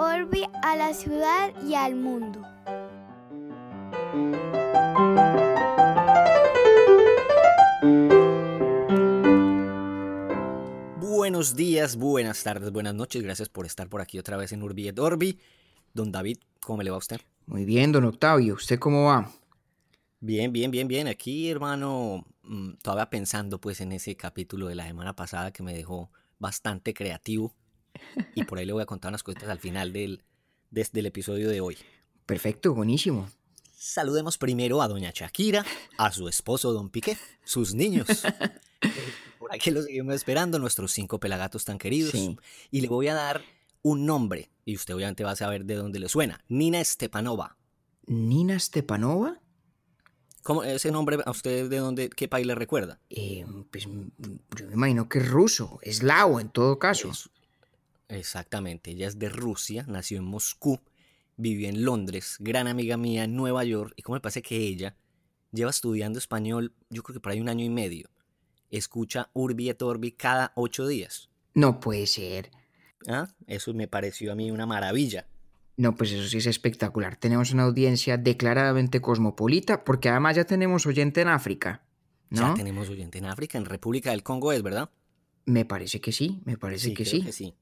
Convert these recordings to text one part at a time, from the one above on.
Orbi a la ciudad y al mundo. Buenos días, buenas tardes, buenas noches. Gracias por estar por aquí otra vez en Urbi et Orbi. Don David, ¿cómo le va a usted? Muy bien, don Octavio. ¿Usted cómo va? Bien, bien, bien, bien. Aquí, hermano, mm, todavía pensando pues en ese capítulo de la semana pasada que me dejó bastante creativo. Y por ahí le voy a contar unas cositas al final del, desde el episodio de hoy. Perfecto, buenísimo. Saludemos primero a doña Shakira, a su esposo don Piqué, sus niños. Por aquí los seguimos esperando, nuestros cinco pelagatos tan queridos. Sí. Y le voy a dar un nombre, y usted obviamente va a saber de dónde le suena. Nina Stepanova. ¿Nina Stepanova? ¿Cómo ese nombre a usted de dónde, qué país le recuerda? Eh, pues yo me imagino que es ruso, eslavo en todo caso. Es- exactamente, ella es de Rusia, nació en Moscú, vivió en Londres, gran amiga mía en Nueva York, y como me parece que ella lleva estudiando español, yo creo que por ahí un año y medio. Escucha Urbi et Orbi cada ocho días. No puede ser. ¿Ah? Eso me pareció a mí una maravilla. No, pues eso sí es espectacular. Tenemos una audiencia declaradamente cosmopolita, porque además ya tenemos oyente en África, ¿no? Ya tenemos oyente en África, en República del Congo es, ¿verdad? Me parece que sí, me parece que creo sí. que sí.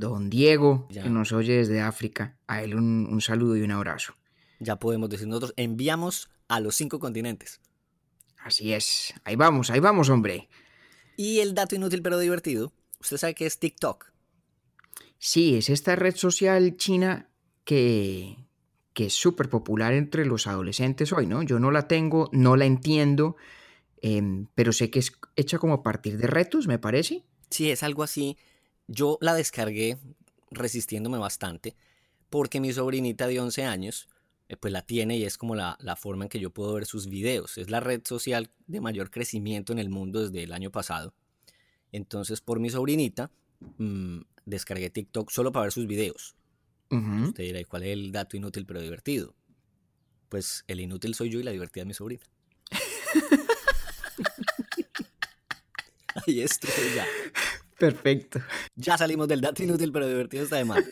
Don Diego, Ya. que nos oye desde África, a él un, un saludo y un abrazo. Ya podemos decir nosotros, enviamos a los cinco continentes. Así es. Ahí vamos, ahí vamos, hombre. Y el dato inútil pero divertido, usted sabe que es TikTok. Sí, es esta red social china que, que es súper popular entre los adolescentes hoy, ¿no? Yo no la tengo, no la entiendo, em, pero sé que es hecha como a partir de retos, me parece. Sí, es algo así. Yo la descargué resistiéndome bastante porque mi sobrinita de 11 años eh, pues la tiene y es como la, la forma en que yo puedo ver sus videos. Es la red social de mayor crecimiento en el mundo desde el año pasado. Entonces por mi sobrinita mm, descargué TikTok solo para ver sus videos. Usted dirá, ¿y cuál es el dato inútil pero divertido? Pues el inútil soy yo y la divertida es mi sobrina. Ahí estoy ya. Perfecto. Ya salimos del dato inútil pero divertido está de mal.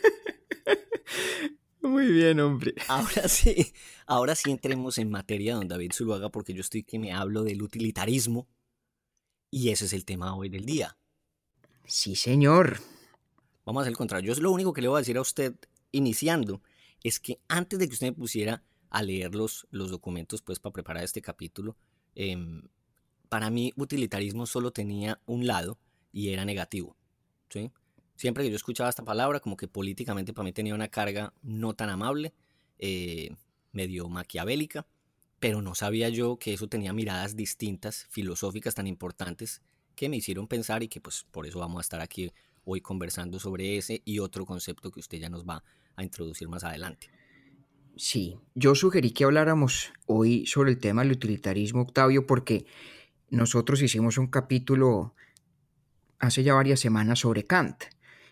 Muy bien, hombre. Ahora sí, ahora sí entremos en materia, don David Zuluaga, porque yo estoy que me hablo del utilitarismo y ese es el tema hoy del día. Sí, señor. Vamos a hacer el contrario. Yo lo único que le voy a decir a usted iniciando es que antes de que usted me pusiera a leer los, los documentos pues para preparar este capítulo, em, para mí utilitarismo solo tenía un lado y era negativo. ¿sí? Siempre que yo escuchaba esta palabra, como que políticamente para mí tenía una carga no tan amable, eh, medio maquiavélica, pero no sabía yo que eso tenía miradas distintas, filosóficas tan importantes, que me hicieron pensar y que pues por eso vamos a estar aquí hoy conversando sobre ese y otro concepto que usted ya nos va a introducir más adelante. Sí, yo sugerí que habláramos hoy sobre el tema del utilitarismo, Octavio, porque nosotros hicimos un capítulo hace ya varias semanas sobre Kant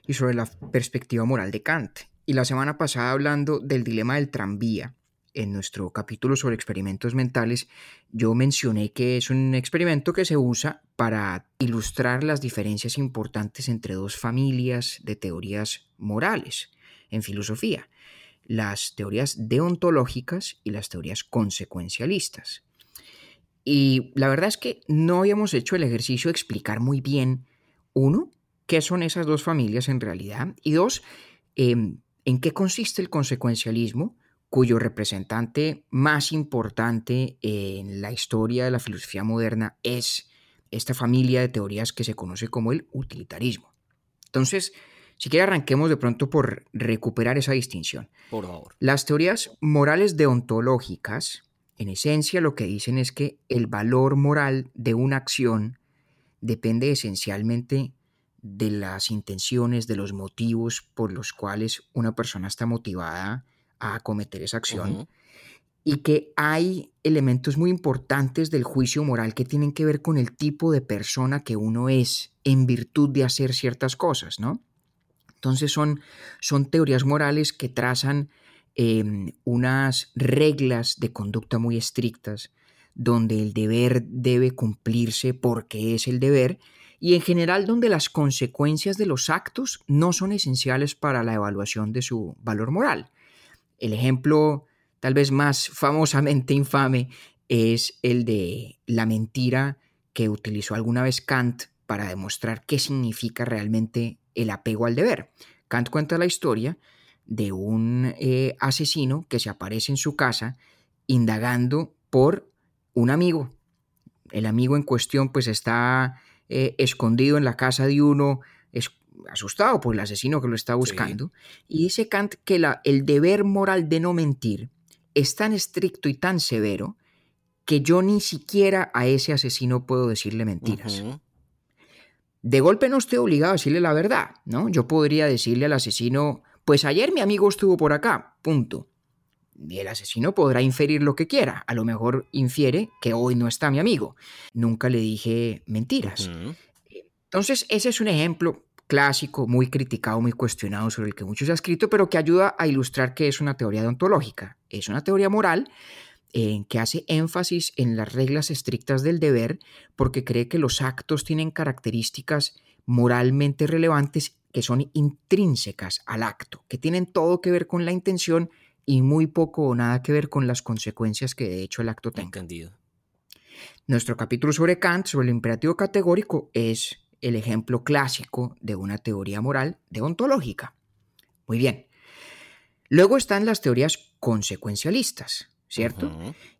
y sobre la perspectiva moral de Kant. Y la semana pasada hablando del dilema del tranvía, en nuestro capítulo sobre experimentos mentales, yo mencioné que es un experimento que se usa para ilustrar las diferencias importantes entre dos familias de teorías morales en filosofía, las teorías deontológicas y las teorías consecuencialistas. Y la verdad es que no habíamos hecho el ejercicio de explicar muy bien, uno, qué son esas dos familias en realidad, y dos, eh, en qué consiste el consecuencialismo, cuyo representante más importante en la historia de la filosofía moderna es esta familia de teorías que se conoce como el utilitarismo. Entonces, si quiere arranquemos de pronto por recuperar esa distinción. Por favor. Las teorías morales deontológicas, en esencia, lo que dicen es que el valor moral de una acción depende esencialmente de las intenciones, de los motivos por los cuales una persona está motivada a cometer esa acción y que hay elementos muy importantes del juicio moral que tienen que ver con el tipo de persona que uno es en virtud de hacer ciertas cosas, ¿no? Entonces son, son teorías morales que trazan eh, unas reglas de conducta muy estrictas donde el deber debe cumplirse porque es el deber y en general donde las consecuencias de los actos no son esenciales para la evaluación de su valor moral. El ejemplo tal vez más famosamente infame es el de la mentira que utilizó alguna vez Kant para demostrar qué significa realmente el apego al deber. Kant cuenta la historia de un eh, asesino que se aparece en su casa indagando por un amigo. El amigo en cuestión pues está eh, escondido en la casa de uno, es, asustado por el asesino que lo está buscando. Y dice Kant que la, el deber moral de no mentir es tan estricto y tan severo que yo ni siquiera a ese asesino puedo decirle mentiras. De golpe no estoy obligado a decirle la verdad, ¿no? Yo podría decirle al asesino, pues ayer mi amigo estuvo por acá, punto. Y el asesino podrá inferir lo que quiera. A lo mejor infiere que hoy no está mi amigo. Nunca le dije mentiras. Entonces, ese es un ejemplo clásico, muy criticado, muy cuestionado, sobre el que mucho se ha escrito, pero que ayuda a ilustrar que es una teoría deontológica. Es una teoría moral en que hace énfasis en las reglas estrictas del deber porque cree que los actos tienen características moralmente relevantes que son intrínsecas al acto, que tienen todo que ver con la intención y muy poco o nada que ver con las consecuencias que de hecho el acto tenga. Entendido. Nuestro capítulo sobre Kant, sobre el imperativo categórico, es el ejemplo clásico de una teoría moral deontológica. Muy bien. Luego están las teorías consecuencialistas, ¿cierto?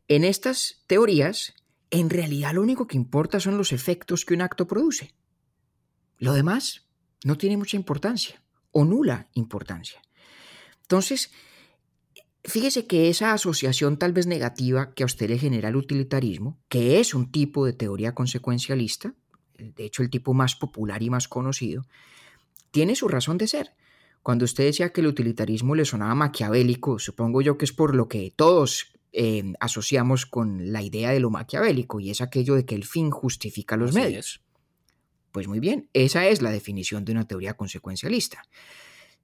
En estas teorías, en realidad lo único que importa son los efectos que un acto produce. Lo demás no tiene mucha importancia o nula importancia. Entonces, fíjese que esa asociación tal vez negativa que a usted le genera el utilitarismo, que es un tipo de teoría consecuencialista, de hecho el tipo más popular y más conocido, tiene su razón de ser. Cuando usted decía que el utilitarismo le sonaba maquiavélico, supongo yo que es por lo que todos eh, asociamos con la idea de lo maquiavélico y es aquello de que el fin justifica los medios. Pues muy bien, esa es la definición de una teoría consecuencialista.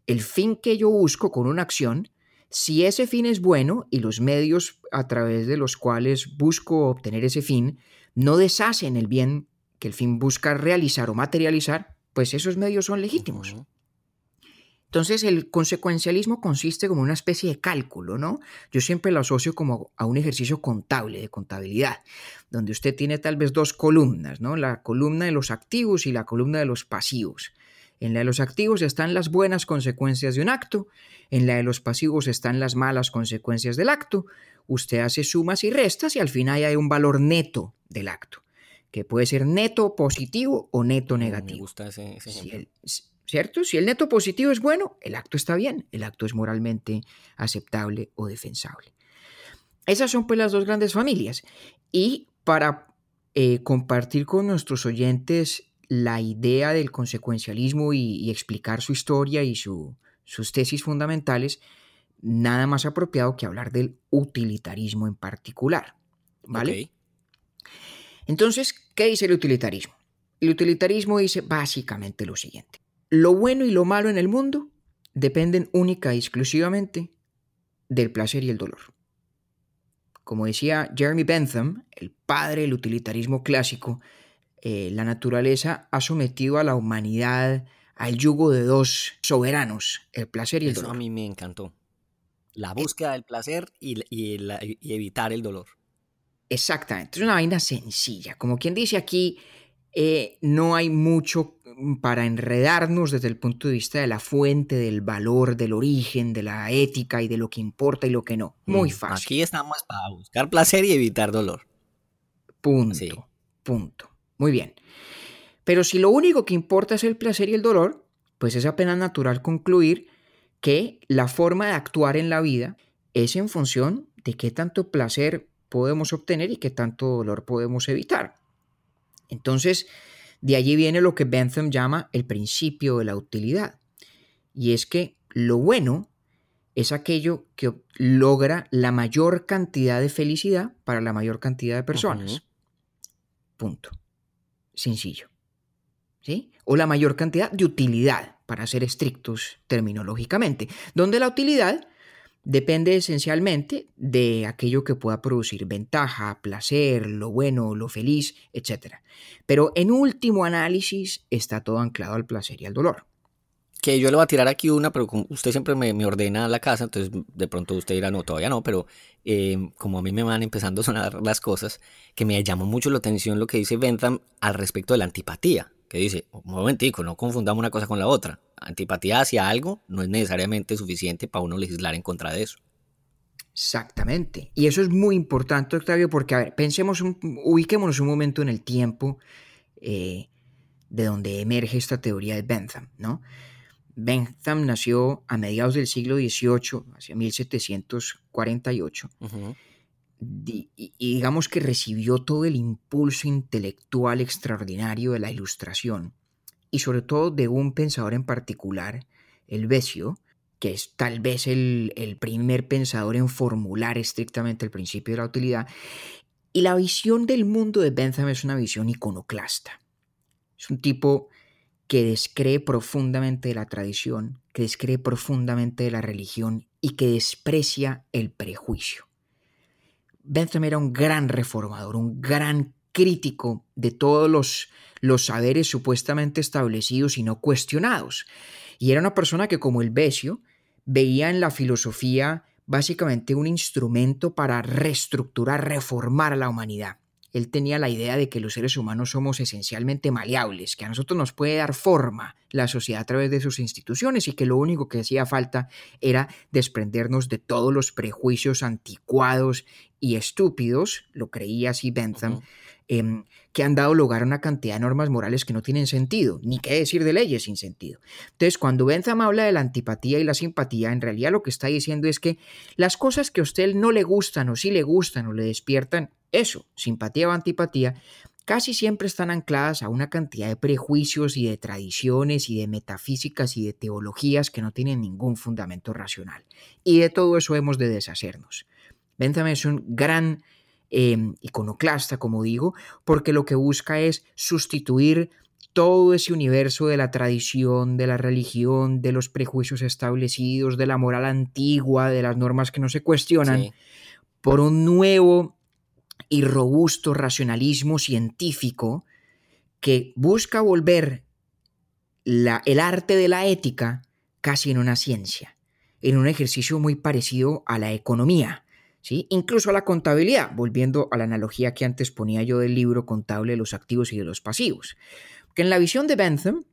El fin que yo busco con una acción, si ese fin es bueno y los medios a través de los cuales busco obtener ese fin no deshacen el bien que el fin busca realizar o materializar, pues esos medios son legítimos. Entonces el consecuencialismo consiste como una especie de cálculo, ¿no? Yo siempre lo asocio como a un ejercicio contable, de contabilidad, donde usted tiene tal vez dos columnas, ¿no? La columna de los activos y la columna de los pasivos. En la de los activos están las buenas consecuencias de un acto, en la de los pasivos están las malas consecuencias del acto. Usted hace sumas y restas y al final hay un valor neto del acto que puede ser neto positivo o neto negativo. Me gusta ese, si ¿Cierto? Si el neto positivo es bueno, el acto está bien, el acto es moralmente aceptable o defensable. Esas son pues las dos grandes familias. Y para eh, compartir con nuestros oyentes la idea del consecuencialismo y, explicar su historia y sus tesis fundamentales, nada más apropiado que hablar del utilitarismo en particular. ¿Vale? Entonces, ¿qué dice el utilitarismo? El utilitarismo dice básicamente lo siguiente. Lo bueno y lo malo en el mundo dependen única y exclusivamente del placer y el dolor. Como decía Jeremy Bentham, el padre del utilitarismo clásico, eh, la naturaleza ha sometido a la humanidad al yugo de dos soberanos, el placer y el Eso dolor. a mí me encantó. La búsqueda del placer y, y evitar el dolor. Exactamente, es una vaina sencilla. Como quien dice aquí, eh, no hay mucho para enredarnos desde el punto de vista de la fuente, del valor, del origen, de la ética y de lo que importa y lo que no. Muy mm, fácil. Aquí estamos para buscar placer y evitar dolor. Punto. Punto. Muy bien. Pero si lo único que importa es el placer y el dolor, pues es apenas natural concluir que la forma de actuar en la vida es en función de qué tanto placer podemos obtener y qué tanto dolor podemos evitar. Entonces, de allí viene lo que Bentham llama el principio de la utilidad. Y es que lo bueno es aquello que logra la mayor cantidad de felicidad para la mayor cantidad de personas. Punto. Sencillo. ¿Sí? O la mayor cantidad de utilidad, para ser estrictos terminológicamente, donde la utilidad depende esencialmente de aquello que pueda producir ventaja, placer, lo bueno, lo feliz, etc. Pero en último análisis está todo anclado al placer y al dolor. Que yo le voy a tirar aquí una, pero usted siempre me, ordena la casa, entonces de pronto usted dirá, no, todavía no, pero eh, como a mí me van empezando a sonar las cosas, que me llamó mucho la atención lo que dice Bentham al respecto de la antipatía, que dice, un momentico, no confundamos una cosa con la otra. Antipatía hacia algo no es necesariamente suficiente para uno legislar en contra de eso. Exactamente. Y eso es muy importante, Octavio, porque, pensemos, ubiquémonos un momento en el tiempo eh, de donde emerge esta teoría de Bentham, ¿no? Bentham nació a mediados del siglo XVIII, hacia 1748, y, digamos que recibió todo el impulso intelectual extraordinario de la Ilustración, y sobre todo de un pensador en particular, el Besio, que es tal vez el, el primer pensador en formular estrictamente el principio de la utilidad, y la visión del mundo de Bentham es una visión iconoclasta. Es un tipo que descree profundamente de la tradición, que descree profundamente de la religión y que desprecia el prejuicio. Bentham era un gran reformador, un gran crítico de todos los, los saberes supuestamente establecidos y no cuestionados. Y era una persona que, como el Besio, veía en la filosofía básicamente un instrumento para reestructurar, reformar a la humanidad él tenía la idea de que los seres humanos somos esencialmente maleables, que a nosotros nos puede dar forma la sociedad a través de sus instituciones y que lo único que hacía falta era desprendernos de todos los prejuicios anticuados y estúpidos, lo creía así Bentham, em, que han dado lugar a una cantidad de normas morales que no tienen sentido, ni qué decir de leyes sin sentido. Entonces, cuando Bentham habla de la antipatía y la simpatía, en realidad lo que está diciendo es que las cosas que a usted no le gustan o sí le gustan o le despiertan eso, simpatía o antipatía, casi siempre están ancladas a una cantidad de prejuicios y de tradiciones y de metafísicas y de teologías que no tienen ningún fundamento racional. Y de todo eso hemos de deshacernos. Bentham es un gran em, iconoclasta, como digo, porque lo que busca es sustituir todo ese universo de la tradición, de la religión, de los prejuicios establecidos, de la moral antigua, de las normas que no se cuestionan, por un nuevo y robusto racionalismo científico que busca volver el arte de la ética casi en una ciencia, en un ejercicio muy parecido a la economía, ¿sí? incluso a la contabilidad, volviendo a la analogía que antes ponía yo del libro contable de los activos y de los pasivos. Que en la visión de Bentham,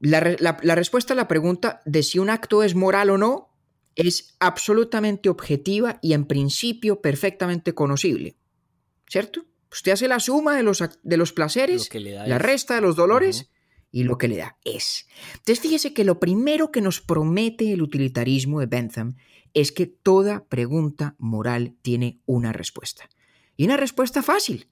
la, la respuesta a la pregunta de si un acto es moral o no es absolutamente objetiva y en principio perfectamente conocible. ¿Cierto? Usted hace la suma de los, de los placeres, la resta de los dolores y lo que le da es. Entonces fíjese que lo primero que nos promete el utilitarismo de Bentham es que toda pregunta moral tiene una respuesta. Y una respuesta fácil.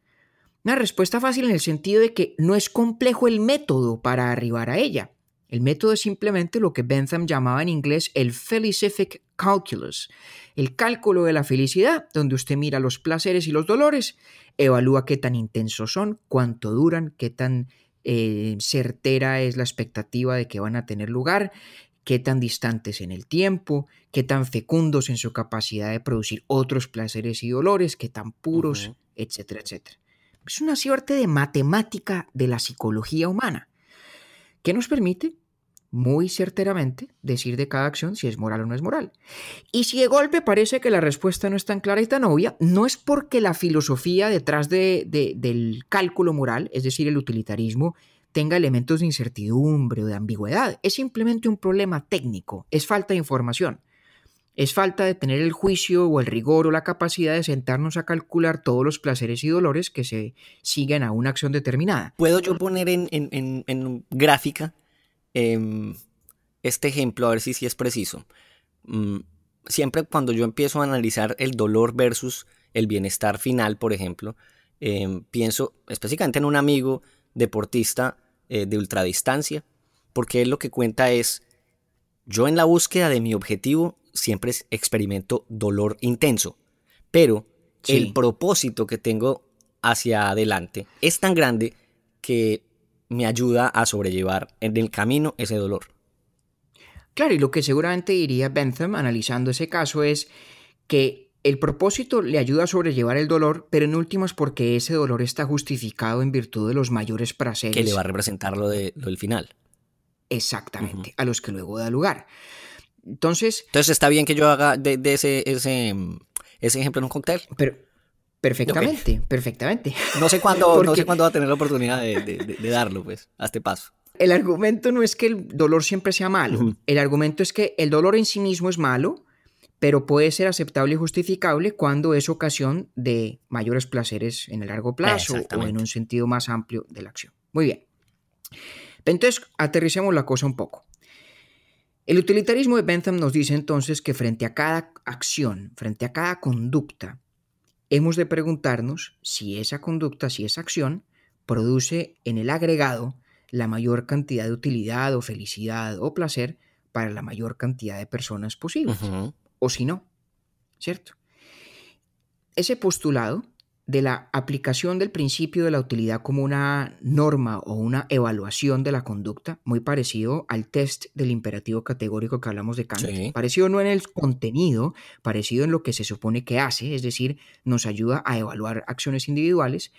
Una respuesta fácil en el sentido de que no es complejo el método para arribar a ella. El método es simplemente lo que Bentham llamaba en inglés el Felicific Calculus, el cálculo de la felicidad, donde usted mira los placeres y los dolores, evalúa qué tan intensos son, cuánto duran, qué tan eh, certera es la expectativa de que van a tener lugar, qué tan distantes en el tiempo, qué tan fecundos en su capacidad de producir otros placeres y dolores, qué tan puros, etcétera, etcétera. Es una suerte de matemática de la psicología humana que nos permite muy certeramente decir de cada acción si es moral o no es moral. Y si de golpe parece que la respuesta no es tan clara y tan obvia, no es porque la filosofía detrás de, del cálculo moral, es decir, el utilitarismo, tenga elementos de incertidumbre o de ambigüedad. Es simplemente un problema técnico, es falta de información. Es falta de tener el juicio o el rigor o la capacidad de sentarnos a calcular todos los placeres y dolores que se siguen a una acción determinada. ¿Puedo yo poner en, en, en gráfica Em, este ejemplo, a ver si, es preciso. Mm, siempre cuando yo empiezo a analizar el dolor versus el bienestar final, por ejemplo, em, pienso específicamente en un amigo deportista eh, de ultradistancia, porque él lo que cuenta es, yo en la búsqueda de mi objetivo siempre experimento dolor intenso, pero el propósito que tengo hacia adelante es tan grande que me ayuda a sobrellevar en el camino ese dolor. Claro, y lo que seguramente diría Bentham analizando ese caso es que el propósito le ayuda a sobrellevar el dolor, pero en últimas porque ese dolor está justificado en virtud de los mayores placeres. Que le va a representar lo, de, lo del final. Exactamente, a los que luego da lugar. Entonces... Entonces está bien que yo haga de, ese, ese, ese, ejemplo en un cóctel. Pero, perfectamente, perfectamente. No sé cuándo, no sé cuándo va a tener la oportunidad de, de, darlo, pues, a este paso. El argumento no es que el dolor siempre sea malo. El argumento es que el dolor en sí mismo es malo, pero puede ser aceptable y justificable cuando es ocasión de mayores placeres en el largo plazo o en un sentido más amplio de la acción. Muy bien. Entonces, aterricemos la cosa un poco. El utilitarismo de Bentham nos dice entonces que frente a cada acción, frente a cada conducta, hemos de preguntarnos si esa conducta, si esa acción, produce en el agregado la mayor cantidad de utilidad o felicidad o placer para la mayor cantidad de personas posibles o si no, ¿cierto? Ese postulado de la aplicación del principio de la utilidad como una norma o una evaluación de la conducta, muy parecido al test del imperativo categórico que hablamos de Kant. Parecido no en el contenido, parecido en lo que se supone que hace, es decir, nos ayuda a evaluar acciones individuales.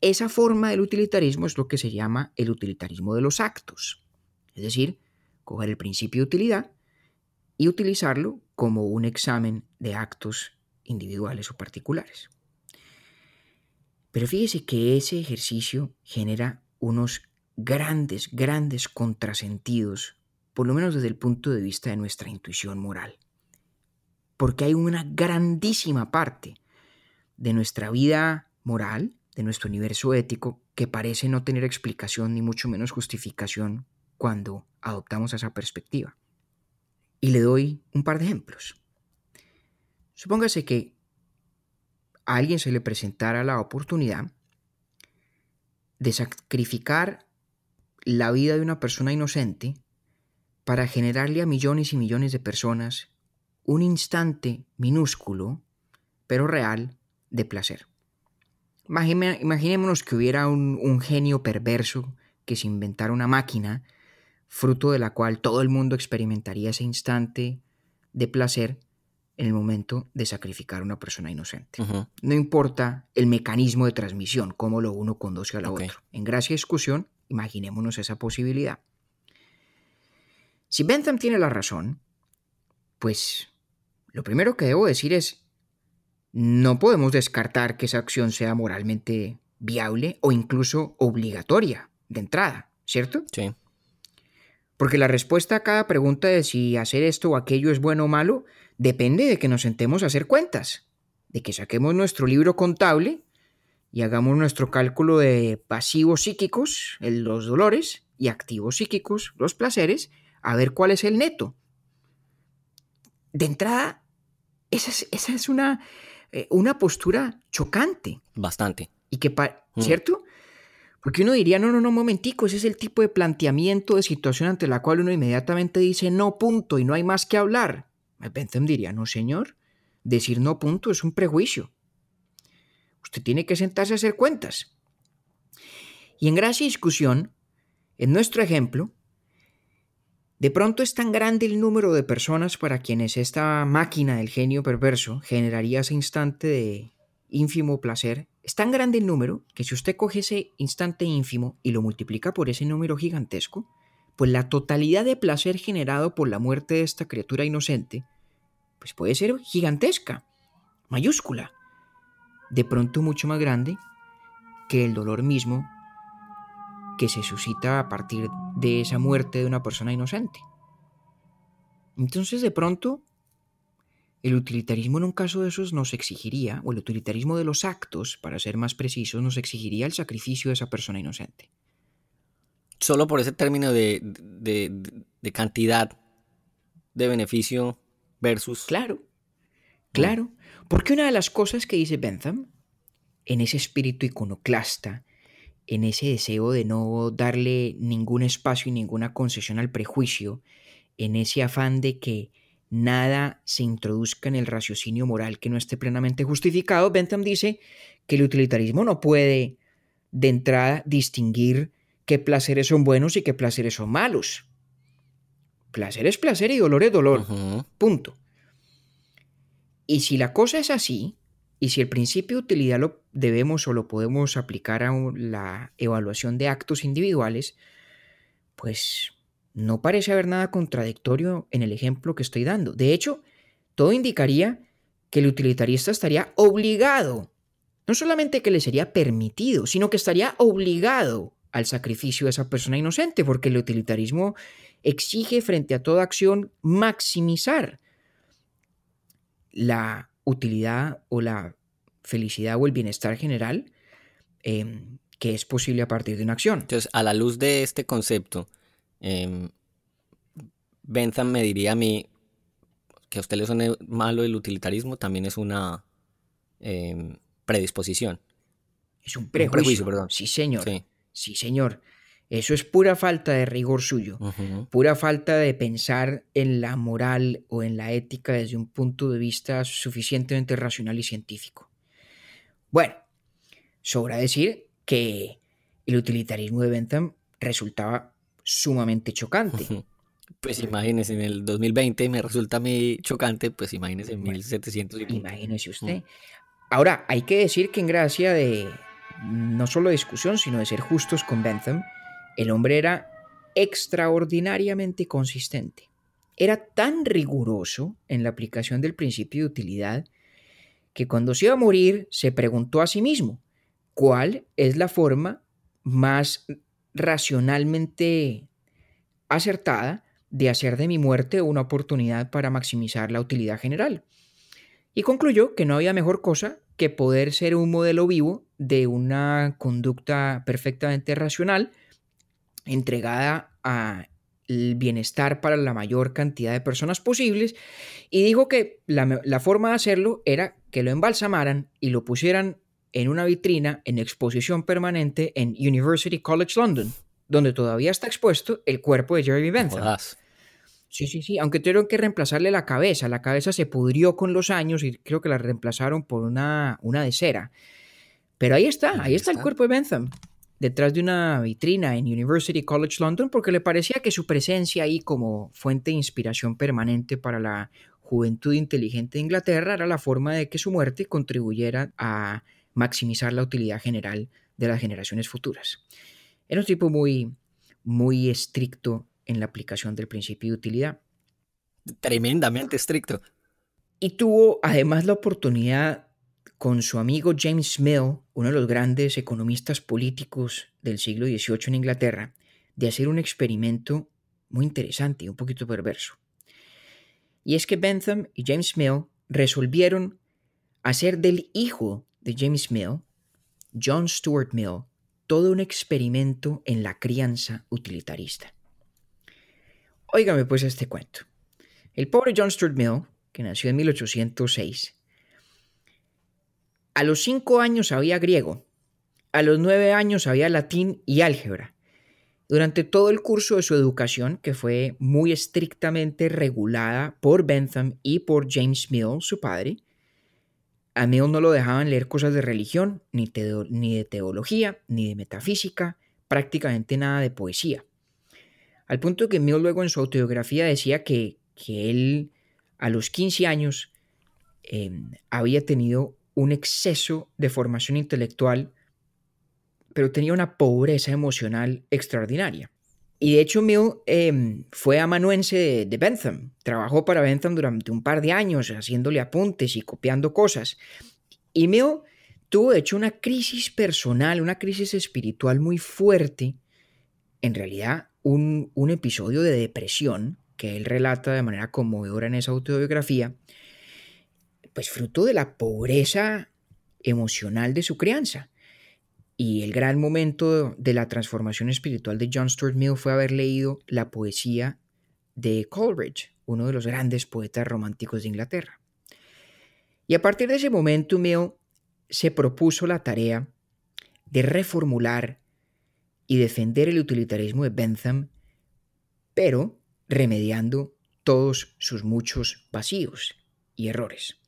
Esa forma del utilitarismo es lo que se llama el utilitarismo de los actos. Es decir, coger el principio de utilidad y utilizarlo como un examen de actos individuales o particulares. Pero fíjese que ese ejercicio genera unos grandes, grandes contrasentidos, por lo menos desde el punto de vista de nuestra intuición moral. Porque hay una grandísima parte de nuestra vida moral, de nuestro universo ético, que parece no tener explicación ni mucho menos justificación cuando adoptamos esa perspectiva. Y le doy un par de ejemplos. Supóngase que a alguien se le presentara la oportunidad de sacrificar la vida de una persona inocente para generarle a millones y millones de personas un instante minúsculo, pero real, de placer. Imaginémonos que hubiera un, un genio perverso que se inventara una máquina fruto de la cual todo el mundo experimentaría ese instante de placer en el momento de sacrificar a una persona inocente. No importa el mecanismo de transmisión, cómo lo uno conduce a la otro. En gracia y discusión, imaginémonos esa posibilidad. Si Bentham tiene la razón, pues lo primero que debo decir es, no podemos descartar que esa acción sea moralmente viable o incluso obligatoria de entrada, ¿cierto? Sí. Porque la respuesta a cada pregunta de si hacer esto o aquello es bueno o malo depende de que nos sentemos a hacer cuentas, de que saquemos nuestro libro contable y hagamos nuestro cálculo de pasivos psíquicos, los dolores, y activos psíquicos, los placeres, a ver cuál es el neto. De entrada, esa es, una, eh, una postura chocante. Bastante. Y que, mm. ¿cierto? Porque uno diría, no, no, no, momentico, ese es el tipo de planteamiento de situación ante la cual uno inmediatamente dice no, punto, y no hay más que hablar. Bentham diría, no, señor, decir no, punto, es un prejuicio. Usted tiene que sentarse a hacer cuentas. Y en gracia y discusión, en nuestro ejemplo, de pronto es tan grande el número de personas para quienes esta máquina del genio perverso generaría ese instante de ínfimo placer es tan grande el número que si usted coge ese instante ínfimo y lo multiplica por ese número gigantesco, pues la totalidad de placer generado por la muerte de esta criatura inocente, pues puede ser gigantesca, mayúscula, de pronto mucho más grande que el dolor mismo que se suscita a partir de esa muerte de una persona inocente. Entonces de pronto el utilitarismo en un caso de esos nos exigiría, o el utilitarismo de los actos, para ser más precisos, nos exigiría el sacrificio de esa persona inocente. Solo por ese término de, cantidad de beneficio versus... Claro, claro. Porque una de las cosas que dice Bentham, en ese espíritu iconoclasta, en ese deseo de no darle ningún espacio y ninguna concesión al prejuicio, en ese afán de que nada se introduzca en el raciocinio moral que no esté plenamente justificado, Bentham dice que el utilitarismo no puede de entrada distinguir qué placeres son buenos y qué placeres son malos. Placer es placer y dolor es dolor. Punto. Y si la cosa es así, y si el principio de utilidad lo debemos o lo podemos aplicar a la evaluación de actos individuales, pues no parece haber nada contradictorio en el ejemplo que estoy dando. De hecho, todo indicaría que el utilitarista estaría obligado, no solamente que le sería permitido, sino que estaría obligado al sacrificio de esa persona inocente, porque el utilitarismo exige frente a toda acción maximizar la utilidad o la felicidad o el bienestar general em, que es posible a partir de una acción. Entonces, a la luz de este concepto, eh, Bentham me diría a mí que a usted le suene malo el utilitarismo, también es una em, predisposición. Es un prejuicio. perdón. Sí, señor. Sí. señor. Eso es pura falta de rigor suyo, pura falta de pensar en la moral o en la ética desde un punto de vista suficientemente racional y científico. Bueno, sobra decir que el utilitarismo de Bentham resultaba sumamente chocante. Pues imagínese, en el 2020 me resulta muy chocante, pues imagínese en 1700. Imagínese usted. Ahora, hay que decir que en gracia de no solo discusión, sino de ser justos con Bentham, el hombre era extraordinariamente consistente. Era tan riguroso en la aplicación del principio de utilidad que cuando se iba a morir se preguntó a sí mismo, ¿cuál es la forma más racionalmente acertada de hacer de mi muerte una oportunidad para maximizar la utilidad general? Y concluyó que no había mejor cosa que poder ser un modelo vivo de una conducta perfectamente racional, entregada a el bienestar para la mayor cantidad de personas posibles y dijo que la, forma de hacerlo era que lo embalsamaran y lo pusieran en una vitrina en exposición permanente en University College London, donde todavía está expuesto el cuerpo de Jeremy Bentham. Sí, sí, sí, aunque tuvieron que reemplazarle la cabeza, la cabeza se pudrió con los años y creo que la reemplazaron por una, una de cera. Pero ahí está, ahí, está, el cuerpo de Bentham detrás de una vitrina en University College London porque le parecía que su presencia ahí como fuente de inspiración permanente para la juventud inteligente de Inglaterra era la forma de que su muerte contribuyera a maximizar la utilidad general de las generaciones futuras. Era un tipo muy, muy estricto en la aplicación del principio de utilidad. Tremendamente estricto. Y tuvo además la oportunidad con su amigo James Mill, uno de los grandes economistas políticos del siglo XVIII en Inglaterra, de hacer un experimento muy interesante y un poquito perverso. Y es que Bentham y James Mill resolvieron hacer del hijo de James Mill, John Stuart Mill, todo un experimento en la crianza utilitarista. Óigame pues este cuento. El pobre John Stuart Mill, que nació en 1806, a los cinco años sabía griego, a los nueve años sabía latín y álgebra. Durante todo el curso de su educación, que fue muy estrictamente regulada por Bentham y por James Mill, su padre, a no lo dejaban leer cosas de religión, ni, de teología, ni de metafísica, prácticamente nada de poesía. Al punto que Mill luego en su autobiografía decía que, que él a los 15 años em, había tenido un exceso de formación intelectual, pero tenía una pobreza emocional extraordinaria. Y de hecho Mill em, fue amanuense de, Bentham, trabajó para Bentham durante un par de años haciéndole apuntes y copiando cosas. Y Mill tuvo de hecho una crisis personal, una crisis espiritual muy fuerte, en realidad un, un episodio de depresión que él relata de manera conmovedora en esa autobiografía, pues fruto de la pobreza emocional de su crianza. Y el gran momento de la transformación espiritual de John Stuart Mill fue haber leído la poesía de Coleridge, uno de los grandes poetas románticos de Inglaterra. Y a partir de ese momento Mill se propuso la tarea de reformular y defender el utilitarismo de Bentham, pero remediando todos sus muchos vacíos y errores.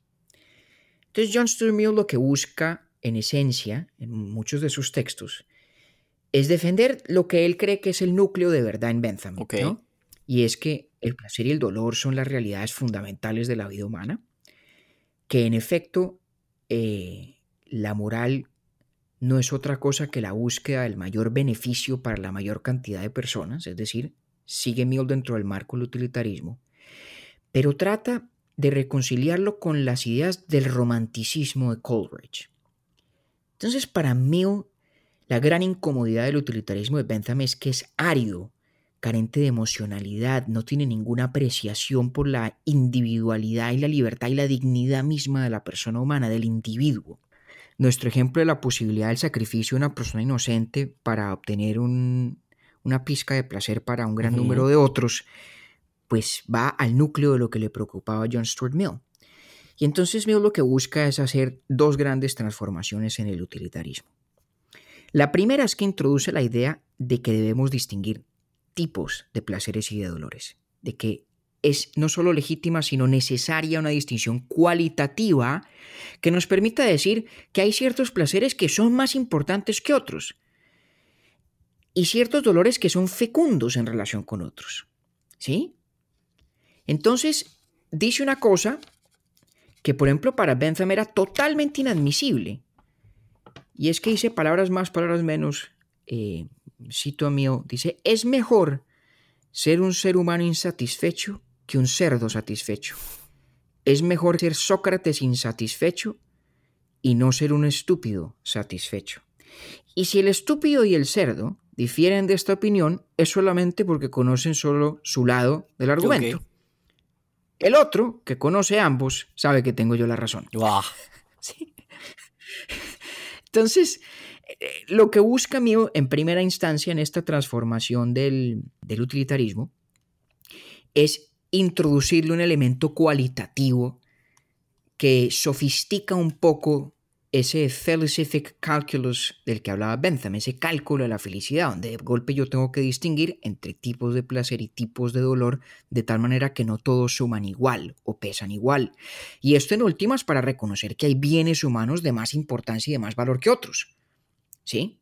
Entonces John Stuart Mill lo que busca en esencia, en muchos de sus textos, es defender lo que él cree que es el núcleo de verdad en Bentham. Y es que el placer y el dolor son las realidades fundamentales de la vida humana, que en efecto eh, la moral no es otra cosa que la búsqueda del mayor beneficio para la mayor cantidad de personas, es decir, sigue Mill dentro del marco del utilitarismo, pero trata de reconciliarlo con las ideas del romanticismo de Coleridge. Entonces, para Mill, la gran incomodidad del utilitarismo de Bentham es que es árido, carente de emocionalidad, no tiene ninguna apreciación por la individualidad y la libertad y la dignidad misma de la persona humana, del individuo. Nuestro ejemplo de la posibilidad del sacrificio de una persona inocente para obtener una pizca de placer para un gran número de otros, pues va al núcleo de lo que le preocupaba a John Stuart Mill. Y entonces Mill lo que busca es hacer dos grandes transformaciones en el utilitarismo. La primera es que introduce la idea de que debemos distinguir tipos de placeres y de dolores, de que es no solo legítima, sino necesaria una distinción cualitativa que nos permita decir que hay ciertos placeres que son más importantes que otros y ciertos dolores que son fecundos en relación con otros. ¿Sí? Entonces, dice una cosa que, por ejemplo, para Bentham era totalmente inadmisible. Y es que dice palabras más, palabras menos. Eh, cito a mío, dice, es mejor ser un ser humano insatisfecho que un cerdo satisfecho. Es mejor ser Sócrates insatisfecho y no ser un estúpido satisfecho. Y si el estúpido y el cerdo difieren de esta opinión, es solamente porque conocen solo su lado del argumento. El otro, que conoce ambos, sabe que tengo yo la razón. Entonces, eh, lo que busca mío en primera instancia en esta transformación del, del utilitarismo es introducirle un elemento cualitativo que sofistica un poco ese felicific calculus del que hablaba Bentham, ese cálculo de la felicidad, donde de golpe yo tengo que distinguir entre tipos de placer y tipos de dolor, de tal manera que no todos suman igual o pesan igual. Y esto en últimas para reconocer que hay bienes humanos de más importancia y de más valor que otros. ¿Sí?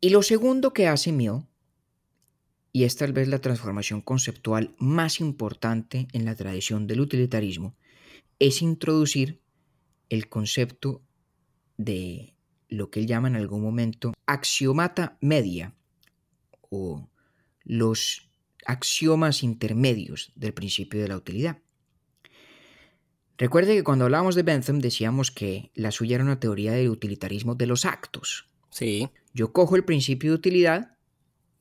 Y lo segundo que hace Mill y es tal vez la transformación conceptual más importante en la tradición del utilitarismo, es introducir el concepto de lo que él llama en algún momento axiomata media o los axiomas intermedios del principio de la utilidad. Recuerde que cuando hablábamos de Bentham decíamos que la suya era una teoría de utilitarismo de los actos. Sí. Yo cojo el principio de utilidad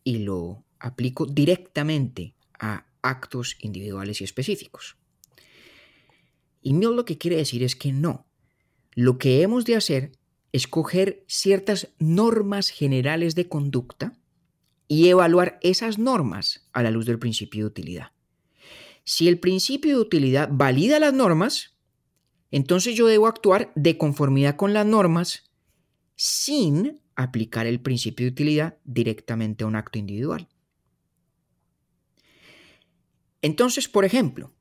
y lo aplico directamente a actos individuales y específicos. Y no lo que quiere decir es que no. Lo que hemos de hacer es coger ciertas normas generales de conducta y evaluar esas normas a la luz del principio de utilidad. Si el principio de utilidad valida las normas, entonces yo debo actuar de conformidad con las normas sin aplicar el principio de utilidad directamente a un acto individual. Entonces, por ejemplo,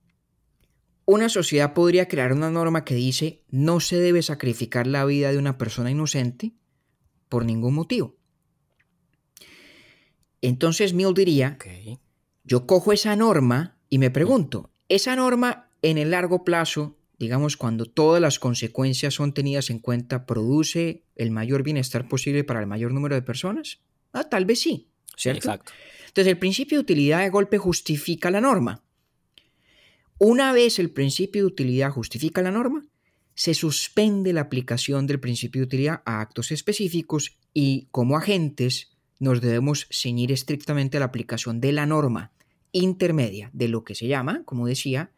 una sociedad podría crear una norma que dice no se debe sacrificar la vida de una persona inocente por ningún motivo. Entonces Mill diría, yo cojo esa norma y me pregunto, ¿esa norma en el largo plazo, digamos cuando todas las consecuencias son tenidas en cuenta, produce el mayor bienestar posible para el mayor número de personas? Ah, tal vez sí, ¿cierto? Exacto. Entonces el principio de utilidad de golpe justifica la norma. Una vez el principio de utilidad justifica la norma, se suspende la aplicación del principio de utilidad a actos específicos y como agentes nos debemos ceñir estrictamente a la aplicación de la norma intermedia de lo que se llama, como decía,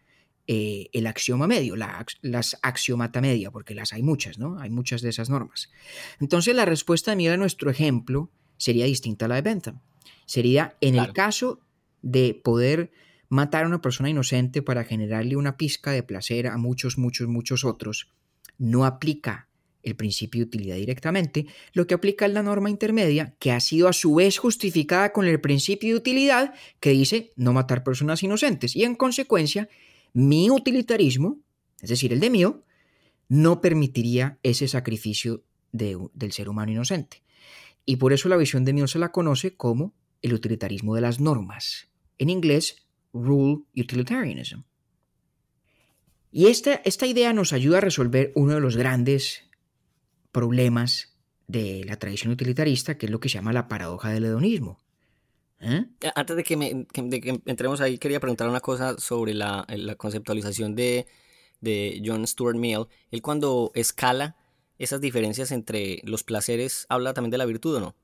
eh, el axioma medio, las axiomata media, porque las hay muchas, ¿no? Hay muchas de esas normas. Entonces la respuesta de a nuestro ejemplo sería distinta a la de Bentham. Sería en el caso de poder matar a una persona inocente para generarle una pizca de placer a muchos, muchos, muchos otros, no aplica el principio de utilidad directamente, lo que aplica es la norma intermedia, que ha sido a su vez justificada con el principio de utilidad, que dice no matar personas inocentes. Y en consecuencia, mi utilitarismo, es decir, el de mío, no permitiría ese sacrificio del ser humano inocente. Y por eso la visión de mío se la conoce como el utilitarismo de las normas, en inglés Rule Utilitarianism. Y esta, esta idea nos ayuda a resolver uno de los grandes problemas de la tradición utilitarista, que es lo que se llama la paradoja del hedonismo. ¿Eh? Antes de que, entremos ahí, quería preguntar una cosa sobre la, conceptualización de, de, John Stuart Mill. Él cuando escala esas diferencias entre los placeres, ¿habla también de la virtud o no?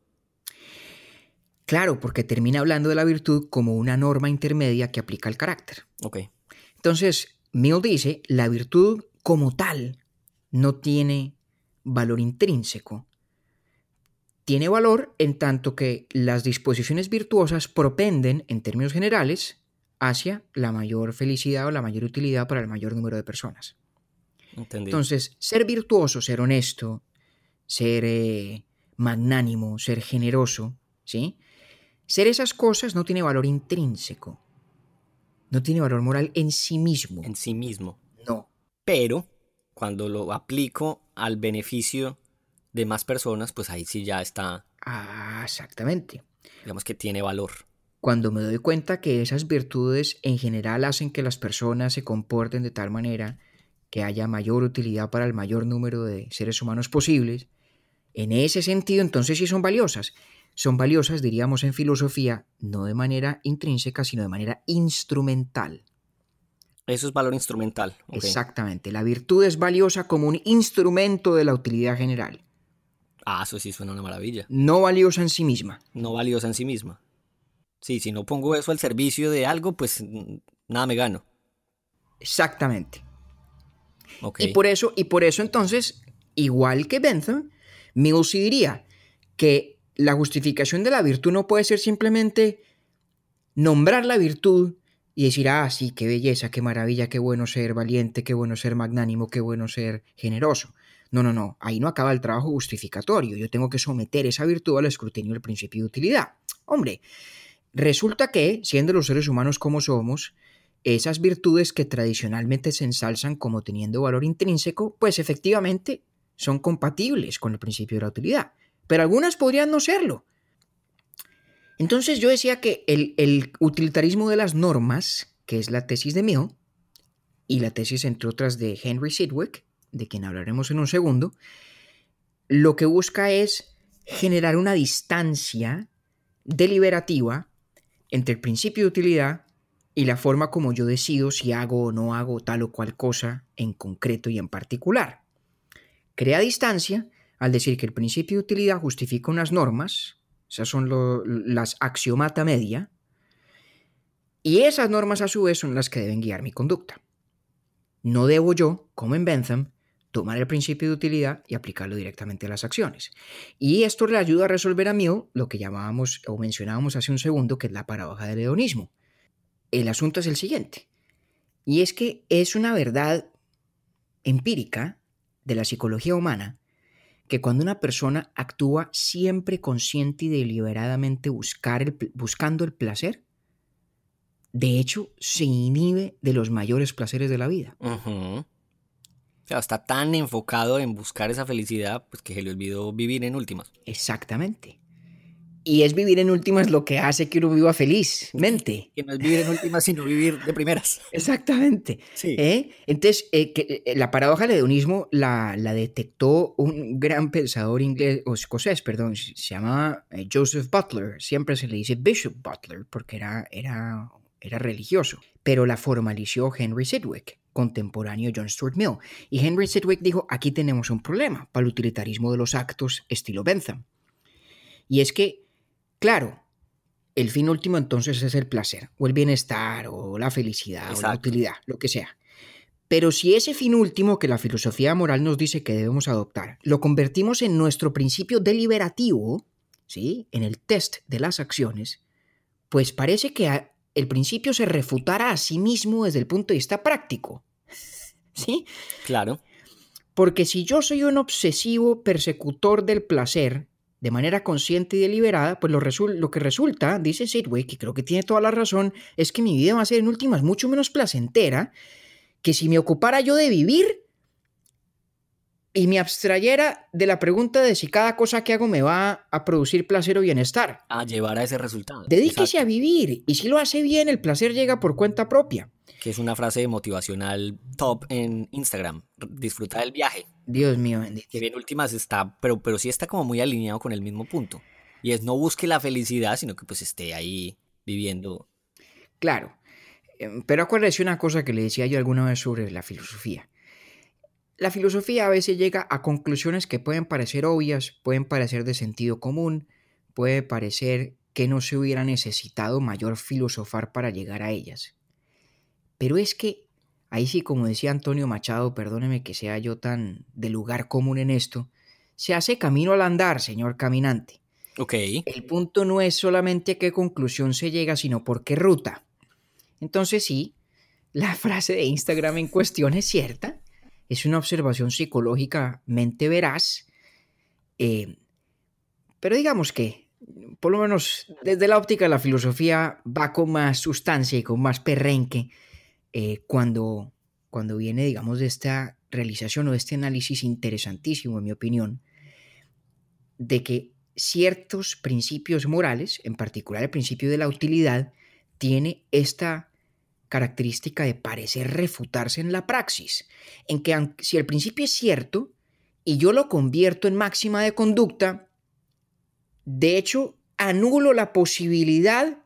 Claro, porque termina hablando de la virtud como una norma intermedia que aplica al carácter. Ok. Entonces, Mill dice, la virtud como tal no tiene valor intrínseco. Tiene valor en tanto que las disposiciones virtuosas propenden, en términos generales, hacia la mayor felicidad o la mayor utilidad para el mayor número de personas. Entonces, ser virtuoso, ser honesto, ser eh, magnánimo, ser generoso, ¿sí? Ser esas cosas no tiene valor intrínseco no tiene valor moral en sí mismo. En sí mismo. No. Pero cuando lo aplico al beneficio de más personas, pues ahí sí ya está. Ah, exactamente. Digamos que tiene valor. Cuando me doy cuenta que esas virtudes en general hacen que las personas se comporten de tal manera que haya mayor utilidad para el mayor número de seres humanos posibles, en ese sentido entonces sí son valiosas son valiosas, diríamos en filosofía, no de manera intrínseca, sino de manera instrumental. Eso es valor instrumental. Exactamente. La virtud es valiosa como un instrumento de la utilidad general. Ah, eso sí suena una maravilla. No valiosa en sí misma. No valiosa en sí misma. Sí, si no pongo eso al servicio de algo, pues nada me gano. Exactamente. Y por eso, y por eso entonces, igual que Bentham, Mills diría que la justificación de la virtud no puede ser simplemente nombrar la virtud y decir, ah, sí, qué belleza, qué maravilla, qué bueno ser valiente, qué bueno ser magnánimo, qué bueno ser generoso. No, no, no, ahí no acaba el trabajo justificatorio. Yo tengo que someter esa virtud al escrutinio del principio de utilidad. Hombre, resulta que, siendo los seres humanos como somos, esas virtudes que tradicionalmente se ensalzan como teniendo valor intrínseco, pues efectivamente son compatibles con el principio de la utilidad pero algunas podrían no serlo. Entonces yo decía que el, utilitarismo de las normas, que es la tesis de Mill, y la tesis entre otras de Henry Sidgwick, de quien hablaremos en un segundo, lo que busca es generar una distancia deliberativa entre el principio de utilidad y la forma como yo decido si hago o no hago tal o cual cosa en concreto y en particular. Crea distancia al decir que el principio de utilidad justifica unas normas, esas son las axiomata media, y esas normas a su vez son las que deben guiar mi conducta. No debo yo, como en Bentham, tomar el principio de utilidad y aplicarlo directamente a las acciones. Y esto le ayuda a resolver a mí lo que llamábamos o mencionábamos hace un segundo, que es la paradoja del hedonismo. El asunto es el siguiente, y es que es una verdad empírica de la psicología humana que cuando una persona actúa siempre consciente y deliberadamente buscar el, buscando el placer, de hecho se inhibe de los mayores placeres de la vida. o sea, está tan enfocado en buscar esa felicidad pues que se le olvidó vivir en últimas. Exactamente. Y es vivir en últimas lo que hace que uno viva felizmente. Que no es vivir en últimas, sino vivir de primeras. Exactamente. Sí. ¿Eh? Entonces, eh, que, eh, la paradoja del hedonismo la, la, detectó un gran pensador inglés, o escocés, perdón, se llama Joseph Butler. Siempre se le dice Bishop Butler porque era, era, era religioso. Pero la formalizó Henry Sidgwick contemporáneo John Stuart Mill. Y Henry Sidgwick dijo, aquí tenemos un problema para el utilitarismo de los actos estilo Bentham. Y es que Claro, el fin último entonces es el placer, o el bienestar, o la felicidad, o la utilidad, lo que sea. Pero si ese fin último que la filosofía moral nos dice que debemos adoptar, lo convertimos en nuestro principio deliberativo, ¿sí? en el test de las acciones, pues parece que el principio se refutara a sí mismo desde el punto de vista práctico. ¿Sí? Claro. Porque si yo soy un obsesivo persecutor del placer, de manera consciente y deliberada, pues lo, lo, que resulta, dice Sidwick, y creo que tiene toda la razón, es que mi vida va a ser en últimas mucho menos placentera que si me ocupara yo de vivir y me abstrayera de la pregunta de si cada cosa que hago me va a producir placer o bienestar. A llevar a ese resultado. Dedíquese Exacto. a vivir y si lo hace bien, el placer llega por cuenta propia. Que es una frase motivacional top en Instagram. Disfruta del viaje. Dios mío, bendito. Que bien últimas está, pero, pero sí está como muy alineado con el mismo punto. Y es no busque la felicidad, sino que pues esté ahí viviendo. Claro, em, pero acuérdese una cosa que le decía yo alguna vez sobre la filosofía. La filosofía a veces llega a conclusiones que pueden parecer obvias, pueden parecer de sentido común, puede parecer que no se hubiera necesitado mayor filosofar para llegar a ellas. Pero es que, ahí sí, como decía Antonio Machado, perdóneme que sea yo tan de lugar común en esto, se hace camino al andar, señor caminante. Ok. El punto no es solamente a qué conclusión se llega, sino por qué ruta. Entonces sí, la frase de Instagram en cuestión es cierta, es una observación psicológicamente veraz, eh, pero digamos que, por lo menos desde la óptica de la filosofía, va con más sustancia y con más perrenque eh, cuando, cuando viene, digamos, de esta realización o de este análisis interesantísimo, en mi opinión, de que ciertos principios morales, en particular el principio de la utilidad, tiene esta característica de parecer refutarse en la praxis, en que si el principio es cierto y yo lo convierto en máxima de conducta, de hecho anulo la posibilidad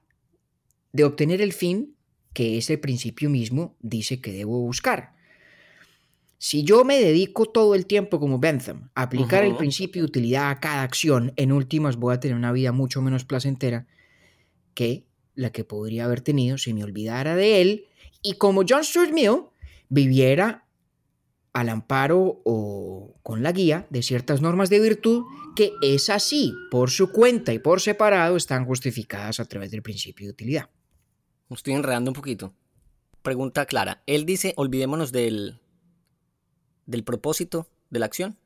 de obtener el fin que ese principio mismo dice que debo buscar. Si yo me dedico todo el tiempo como Bentham a aplicar el principio de utilidad a cada acción, en últimas voy a tener una vida mucho menos placentera que la que podría haber tenido si me olvidara de él y como John Stuart Mill viviera al amparo o con la guía de ciertas normas de virtud que es así, por su cuenta y por separado, están justificadas a través del principio de utilidad. Estoy enredando un poquito. Pregunta clara. Él dice, olvidémonos del, del propósito de la acción.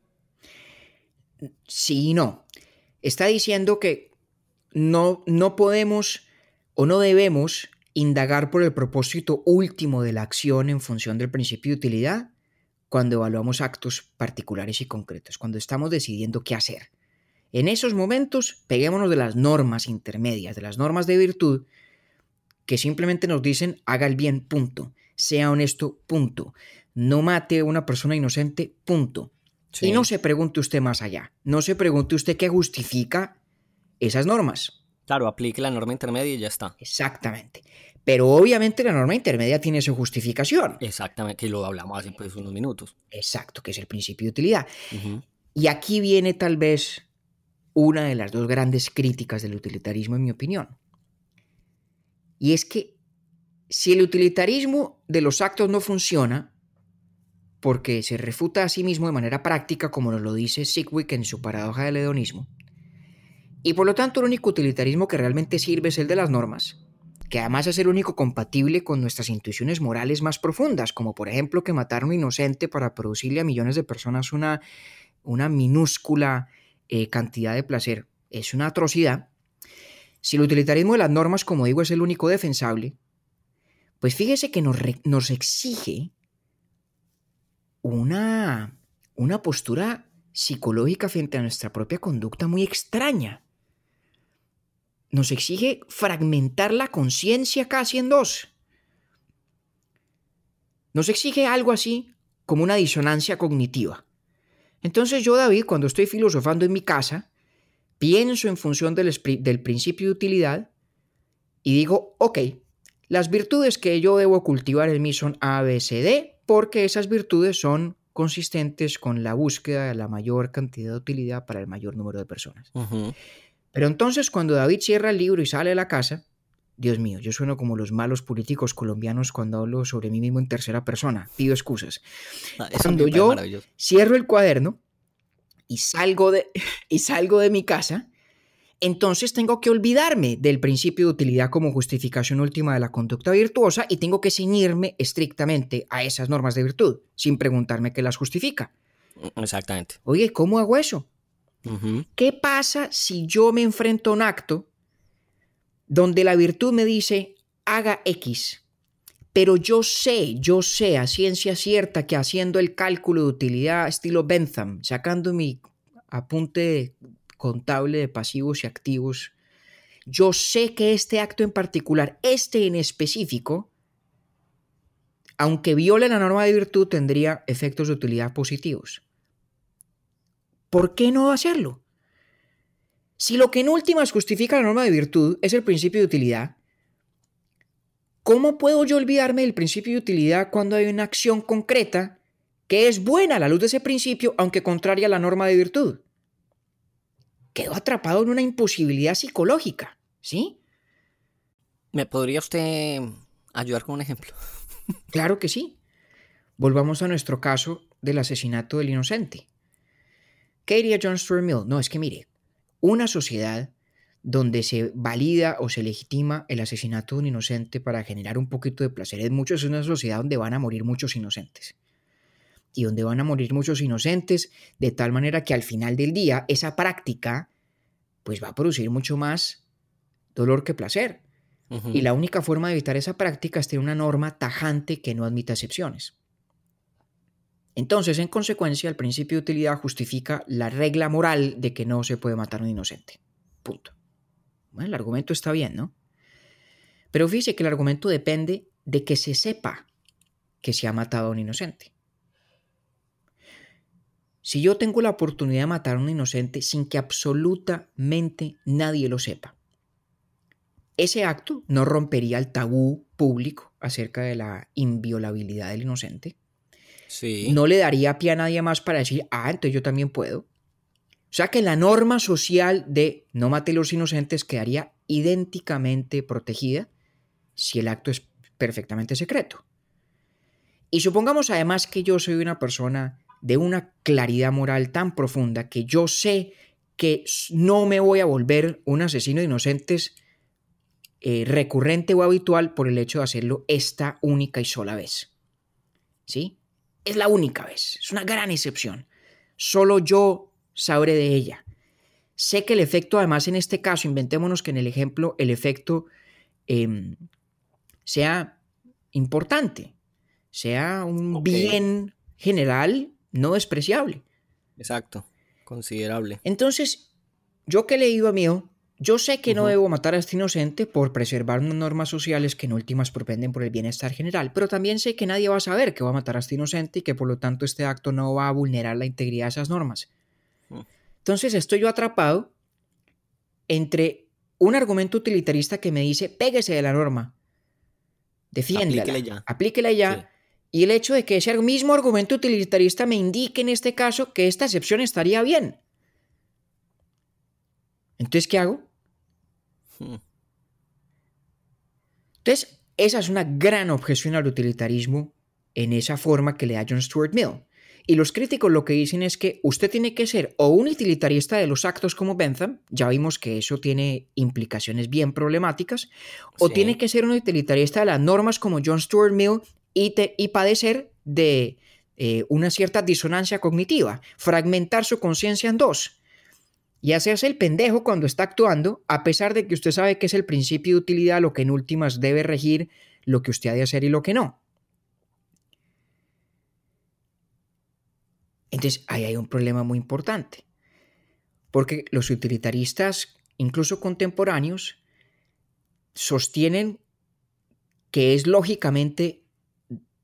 Sí y no. Está diciendo que no, no podemos o no debemos indagar por el propósito último de la acción en función del principio de utilidad cuando evaluamos actos particulares y concretos, cuando estamos decidiendo qué hacer. En esos momentos, peguémonos de las normas intermedias, de las normas de virtud, que simplemente nos dicen haga el bien, punto. Sea honesto, punto. No mate a una persona inocente, punto. Y no se pregunte usted más allá. No se pregunte usted qué justifica esas normas. Claro, aplique la norma intermedia y ya está. Exactamente. Pero obviamente la norma intermedia tiene su justificación. Exactamente, que lo hablamos hace pues unos minutos. Exacto, que es el principio de utilidad. Y aquí viene tal vez una de las dos grandes críticas del utilitarismo, en mi opinión. Y es que si el utilitarismo de los actos no funciona, porque se refuta a sí mismo de manera práctica, como nos lo dice Sigwick en su paradoja del hedonismo, y por lo tanto el único utilitarismo que realmente sirve es el de las normas, que además es el único compatible con nuestras intuiciones morales más profundas, como por ejemplo que matar a un inocente para producirle a millones de personas una, una minúscula eh, cantidad de placer, es una atrocidad. Si el utilitarismo de las normas, como digo, es el único defensable, pues fíjese que nos, nos exige una, una postura psicológica frente a nuestra propia conducta muy extraña. Nos exige fragmentar la conciencia casi en dos. Nos exige algo así como una disonancia cognitiva. Entonces yo, David, cuando estoy filosofando en mi casa, pienso en función del, del principio de utilidad y digo, ok, las virtudes que yo debo cultivar en mí son A, B, C, D, porque esas virtudes son consistentes con la búsqueda de la mayor cantidad de utilidad para el mayor número de personas. Pero entonces cuando David cierra el libro y sale de la casa, Dios mío, yo sueno como los malos políticos colombianos cuando hablo sobre mí mismo en tercera persona. Pido excusas. Ah, Cuando yo cierro el cuaderno y salgo de, y salgo de mi casa, entonces tengo que olvidarme del principio de utilidad como justificación última de la conducta virtuosa y tengo que ceñirme estrictamente a esas normas de virtud, sin preguntarme qué las justifica. Exactamente. Oye, ¿cómo hago eso? ¿Qué pasa si yo me enfrento a un acto donde la virtud me dice haga X, Pero yo sé, yo sé a ciencia cierta que haciendo el cálculo de utilidad estilo Bentham, sacando mi apunte contable de pasivos y activos, yo sé que este acto en particular, este en específico, aunque viole la norma de virtud, tendría efectos de utilidad positivos. ¿Por qué no hacerlo? Si lo que en últimas justifica la norma de virtud es el principio de utilidad, ¿cómo puedo yo olvidarme del principio de utilidad cuando hay una acción concreta que es buena a la luz de ese principio, aunque contraria a la norma de virtud? Quedo atrapado en una imposibilidad psicológica, ¿sí? ¿Me podría usted ayudar con un ejemplo? Claro que sí. Volvamos a nuestro caso del asesinato del inocente. ¿Qué diría John Stuart Mill? No, es que mire, una sociedad donde se valida o se legitima el asesinato de un inocente para generar un poquito de placer es mucho, es una sociedad donde van a morir muchos inocentes. Y donde van a morir muchos inocentes de tal manera que al final del día esa práctica pues va a producir mucho más dolor que placer. Y la única forma de evitar esa práctica es tener una norma tajante que no admita excepciones. Entonces, en consecuencia, el principio de utilidad justifica la regla moral de que no se puede matar a un inocente. Punto. Bueno, el argumento está bien, ¿no? Pero fíjese que el argumento depende de que se sepa que se ha matado a un inocente. Si yo tengo la oportunidad de matar a un inocente sin que absolutamente nadie lo sepa, ese acto no rompería el tabú público acerca de la inviolabilidad del inocente. Sí. No le daría pie a nadie más para decir, ah, entonces yo también puedo. O sea que la norma social de no mate a los inocentes quedaría idénticamente protegida si el acto es perfectamente secreto. Y supongamos además que yo soy una persona de una claridad moral tan profunda que yo sé que no me voy a volver un asesino de inocentes eh, recurrente o habitual por el hecho de hacerlo esta única y sola vez. ¿Sí? Es la única vez, es una gran excepción. Solo yo sabré de ella. Sé que el efecto, además en este caso, inventémonos que en el ejemplo el efecto em, sea importante, sea un bien general no despreciable. Exacto, considerable. Entonces, yo que he leído a mí, yo sé que no debo matar a este inocente por preservar unas normas sociales que en últimas propenden por el bienestar general, pero también sé que nadie va a saber que va a matar a este inocente y que por lo tanto este acto no va a vulnerar la integridad de esas normas. Entonces estoy yo atrapado entre un argumento utilitarista que me dice, péguese de la norma, defiéndela, aplíquela ya, aplíquela ya y el hecho de que ese mismo argumento utilitarista me indique en este caso que esta excepción estaría bien. Entonces, ¿qué hago? Hmm. Entonces, esa es una gran objeción al utilitarismo en esa forma que le da John Stuart Mill. Y los críticos lo que dicen es que usted tiene que ser o un utilitarista de los actos como Bentham, ya vimos que eso tiene implicaciones bien problemáticas, o tiene que ser un utilitarista de las normas como John Stuart Mill y, y padecer de eh, una cierta disonancia cognitiva, fragmentar su conciencia en dos y hacerse el pendejo cuando está actuando, a pesar de que usted sabe que es el principio de utilidad lo que en últimas debe regir lo que usted ha de hacer y lo que no. Entonces, ahí hay un problema muy importante, porque los utilitaristas, incluso contemporáneos, sostienen que es lógicamente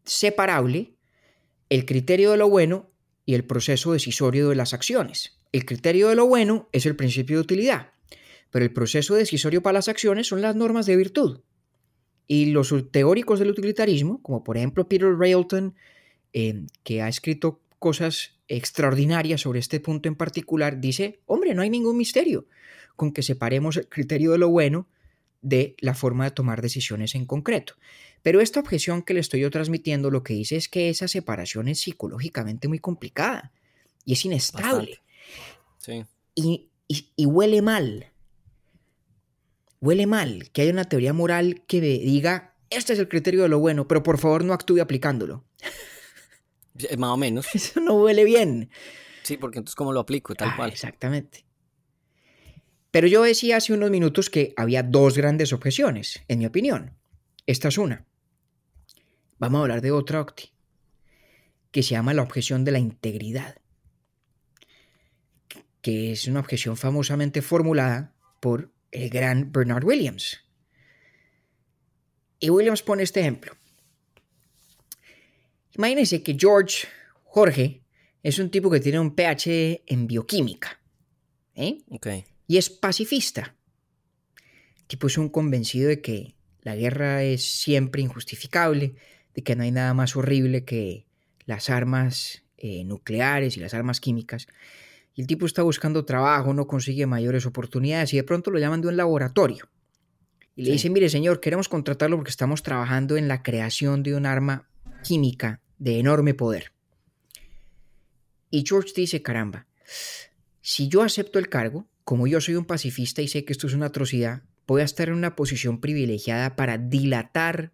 separable el criterio de lo bueno y el proceso decisorio de las acciones. El criterio de lo bueno es el principio de utilidad, pero el proceso decisorio para las acciones son las normas de virtud. Y los teóricos del utilitarismo, como por ejemplo Peter Railton, eh, que ha escrito cosas extraordinarias sobre este punto en particular, dice, hombre, no hay ningún misterio con que separemos el criterio de lo bueno de la forma de tomar decisiones en concreto. Pero esta objeción que le estoy yo transmitiendo lo que dice es que esa separación es psicológicamente muy complicada y es inestable. Y, huele mal. Huele mal que haya una teoría moral que diga, este es el criterio de lo bueno, pero por favor no actúe aplicándolo. Más o menos. Eso no huele bien. Sí, porque entonces ¿cómo lo aplico? Tal ah, cual. Exactamente. Pero yo decía hace unos minutos que había dos grandes objeciones, en mi opinión. Esta es una. vamos a hablar de otra Octi, que se llama la objeción de la integridad, que es una objeción famosamente formulada por el gran Bernard Williams. Y Williams pone este ejemplo. Imagínense que George, Jorge, es un tipo que tiene un PhD en bioquímica. ¿eh? Y es pacifista. El tipo es un convencido de que la guerra es siempre injustificable, de que no hay nada más horrible que las armas eh, nucleares y las armas químicas. Y el tipo está buscando trabajo, no consigue mayores oportunidades y de pronto lo llaman de un laboratorio. Y le dicen, mire señor, queremos contratarlo porque estamos trabajando en la creación de un arma química de enorme poder. Y George dice, caramba, si yo acepto el cargo, como yo soy un pacifista y sé que esto es una atrocidad, voy a estar en una posición privilegiada para dilatar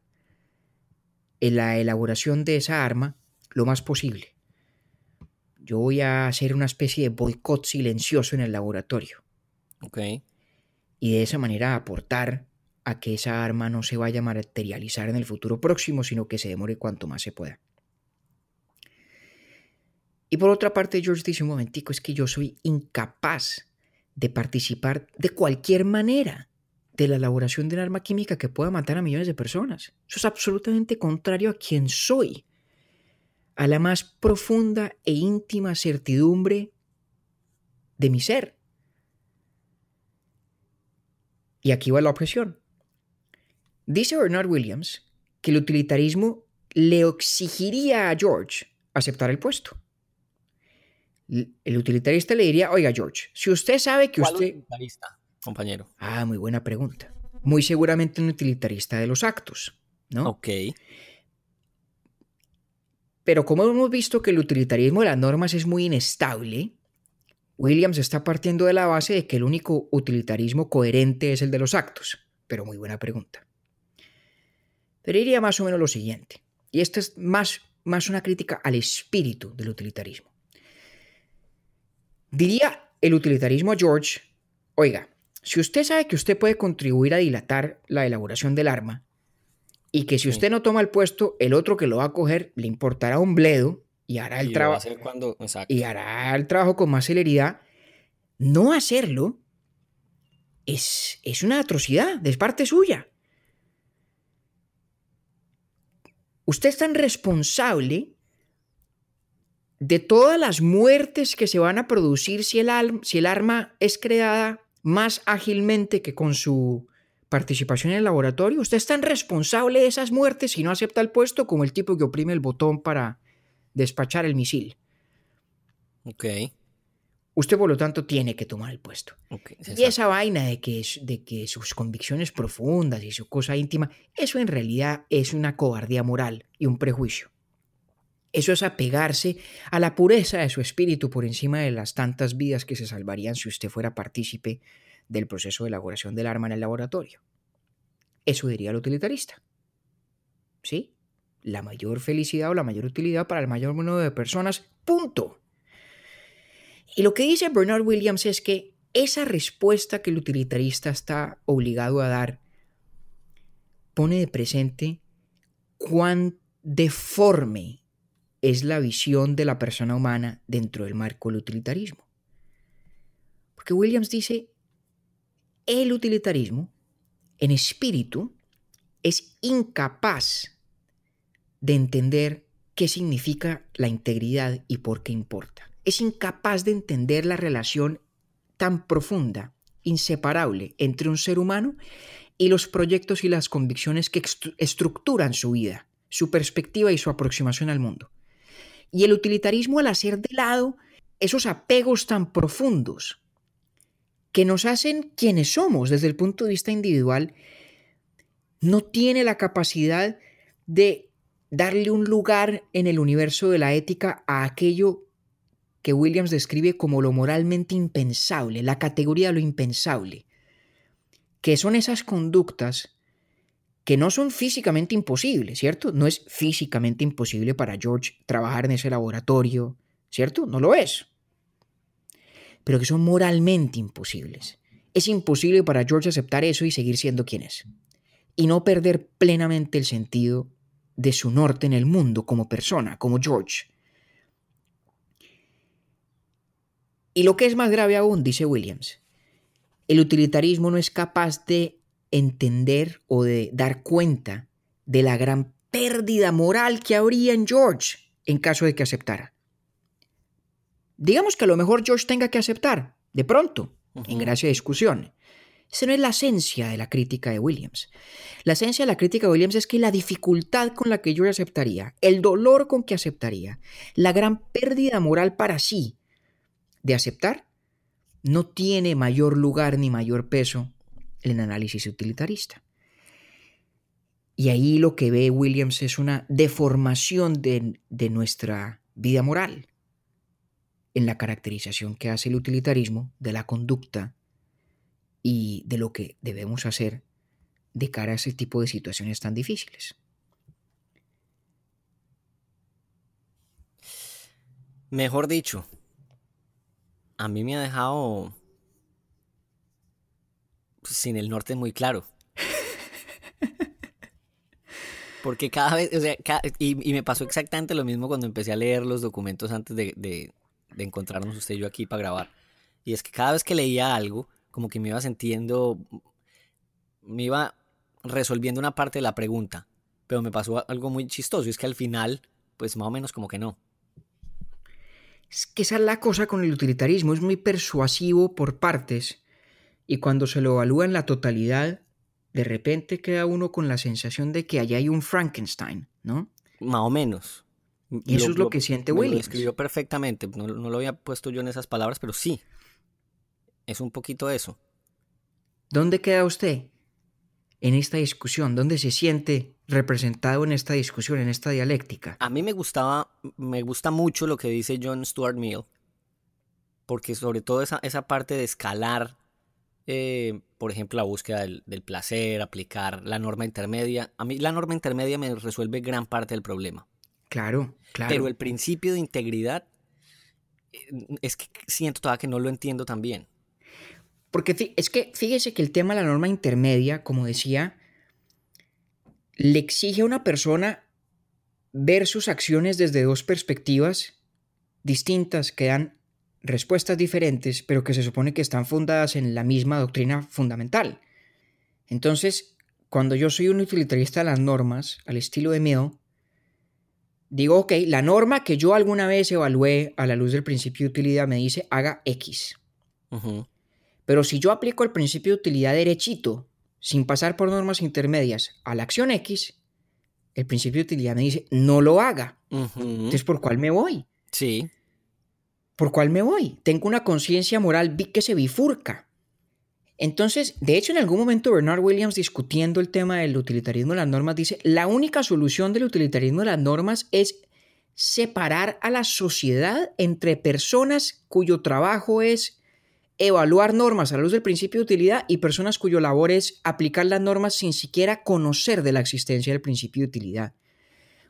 la elaboración de esa arma lo más posible. Yo voy a hacer una especie de boicot silencioso en el laboratorio. Ok. Y de esa manera aportar a que esa arma no se vaya a materializar en el futuro próximo, sino que se demore cuanto más se pueda. Y por otra parte, George dice un momentico, es que yo soy incapaz de participar de cualquier manera de la elaboración de un arma química que pueda matar a millones de personas. Eso es absolutamente contrario a quien soy a la más profunda e íntima certidumbre de mi ser. Y aquí va la objeción. Dice Bernard Williams que el utilitarismo le exigiría a George aceptar el puesto. El utilitarista le diría, oiga George, si usted sabe que ¿Cuál usted... utilitarista, compañero? Ah, muy buena pregunta. Muy seguramente un utilitarista de los actos, ¿no? Ok. Pero como hemos visto que el utilitarismo de las normas es muy inestable, Williams está partiendo de la base de que el único utilitarismo coherente es el de los actos. Pero muy buena pregunta. Pero diría más o menos lo siguiente, y esta es más, más una crítica al espíritu del utilitarismo. Diría el utilitarismo a George, oiga, si usted sabe que usted puede contribuir a dilatar la elaboración del arma, y que si usted no toma el puesto, el otro que lo va a coger le importará un bledo y hará el trabajo y hará el trabajo con más celeridad. No hacerlo es, es una atrocidad, es parte suya. Usted es tan responsable de todas las muertes que se van a producir si el, si el arma es creada más ágilmente que con su participación en el laboratorio. Usted es tan responsable de esas muertes si no acepta el puesto como el tipo que oprime el botón para despachar el misil. Ok. Usted, por lo tanto, tiene que tomar el puesto. okay, y esa vaina de que, de que sus convicciones profundas y su cosa íntima, eso en realidad es una cobardía moral y un prejuicio. Eso es apegarse a la pureza de su espíritu por encima de las tantas vidas que se salvarían si usted fuera partícipe del proceso de elaboración del arma en el laboratorio. Eso diría el utilitarista. ¿Sí? La mayor felicidad o la mayor utilidad para el mayor número de personas. Punto. Y lo que dice Bernard Williams es que esa respuesta que el utilitarista está obligado a dar pone de presente cuán deforme es la visión de la persona humana dentro del marco del utilitarismo. Porque Williams dice, el utilitarismo, en espíritu, es incapaz de entender qué significa la integridad y por qué importa. Es incapaz de entender la relación tan profunda, inseparable entre un ser humano y los proyectos y las convicciones que estructuran su vida, su perspectiva y su aproximación al mundo. Y el utilitarismo al hacer de lado esos apegos tan profundos que nos hacen quienes somos desde el punto de vista individual, no tiene la capacidad de darle un lugar en el universo de la ética a aquello que Williams describe como lo moralmente impensable, la categoría de lo impensable, que son esas conductas que no son físicamente imposibles, ¿cierto? No es físicamente imposible para George trabajar en ese laboratorio, ¿cierto? No lo es pero que son moralmente imposibles. Es imposible para George aceptar eso y seguir siendo quien es. Y no perder plenamente el sentido de su norte en el mundo como persona, como George. Y lo que es más grave aún, dice Williams, el utilitarismo no es capaz de entender o de dar cuenta de la gran pérdida moral que habría en George en caso de que aceptara. Digamos que a lo mejor George tenga que aceptar, de pronto, en gracia de discusión. Esa no es la esencia de la crítica de Williams. La esencia de la crítica de Williams es que la dificultad con la que George aceptaría, el dolor con que aceptaría, la gran pérdida moral para sí de aceptar, no tiene mayor lugar ni mayor peso el análisis utilitarista. Y ahí lo que ve Williams es una deformación de, nuestra vida moral en la caracterización que hace el utilitarismo de la conducta y de lo que debemos hacer de cara a ese tipo de situaciones tan difíciles. Mejor dicho, a mí me ha dejado sin el norte muy claro. Porque cada vez, o sea, y, me pasó exactamente lo mismo cuando empecé a leer los documentos antes de, de, encontrarnos usted y yo aquí para grabar. Y es que cada vez que leía algo, como que me iba sintiendo, me iba resolviendo una parte de la pregunta. Pero me pasó algo muy chistoso, y es que al final, pues más o menos como que no. Es que esa es la cosa con el utilitarismo, es muy persuasivo por partes, y cuando se lo evalúa en la totalidad, de repente queda uno con la sensación de que allá hay un Frankenstein, ¿no? Más o menos. Y eso es lo, que siente Williams. Lo escribió perfectamente, no, lo había puesto yo en esas palabras, pero sí, es un poquito eso. ¿Dónde queda usted en esta discusión? ¿Dónde se siente representado en esta discusión, en esta dialéctica? A mí me gustaba, me gusta mucho lo que dice John Stuart Mill, porque sobre todo esa, esa parte de escalar eh, por ejemplo, la búsqueda del, placer, aplicar la norma intermedia. A mí la norma intermedia me resuelve gran parte del problema. Claro, claro. Pero el principio de integridad eh, es que siento todavía que no lo entiendo tan bien. Porque es que fíjese que el tema de la norma intermedia, como decía, le exige a una persona ver sus acciones desde dos perspectivas distintas que dan respuestas diferentes, pero que se supone que están fundadas en la misma doctrina fundamental. Entonces, cuando yo soy un utilitarista de las normas, al estilo de Mill, digo, ok, la norma que yo alguna vez evalué a la luz del principio de utilidad me dice haga X. Pero si yo aplico el principio de utilidad derechito, sin pasar por normas intermedias, a la acción X, el principio de utilidad me dice no lo haga. Entonces, ¿por cuál me voy? Sí. ¿Por cuál me voy? Tengo una conciencia moral que se bifurca. Entonces, de hecho, en algún momento Bernard Williams discutiendo el tema del utilitarismo de las normas dice, la única solución del utilitarismo de las normas es separar a la sociedad entre personas cuyo trabajo es evaluar normas a la luz del principio de utilidad y personas cuyo labor es aplicar las normas sin siquiera conocer de la existencia del principio de utilidad.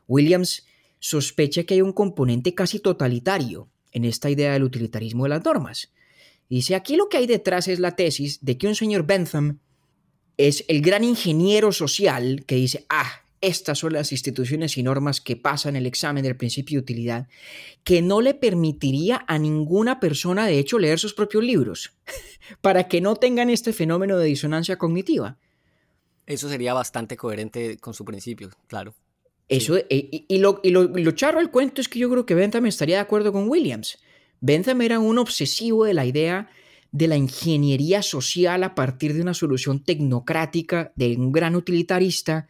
Williams sospecha que hay un componente casi totalitario en esta idea del utilitarismo de las normas. Dice, aquí lo que hay detrás es la tesis de que un señor Bentham es el gran ingeniero social que dice, ah, estas son las instituciones y normas que pasan el examen del principio de utilidad, que no le permitiría a ninguna persona, de hecho, leer sus propios libros, para que no tengan este fenómeno de disonancia cognitiva. Eso sería bastante coherente con su principio, claro. Eso, eh, y, lo, lo, charro del cuento es que yo creo que Bentham estaría de acuerdo con Williams. Bentham era un obsesivo de la idea de la ingeniería social a partir de una solución tecnocrática de un gran utilitarista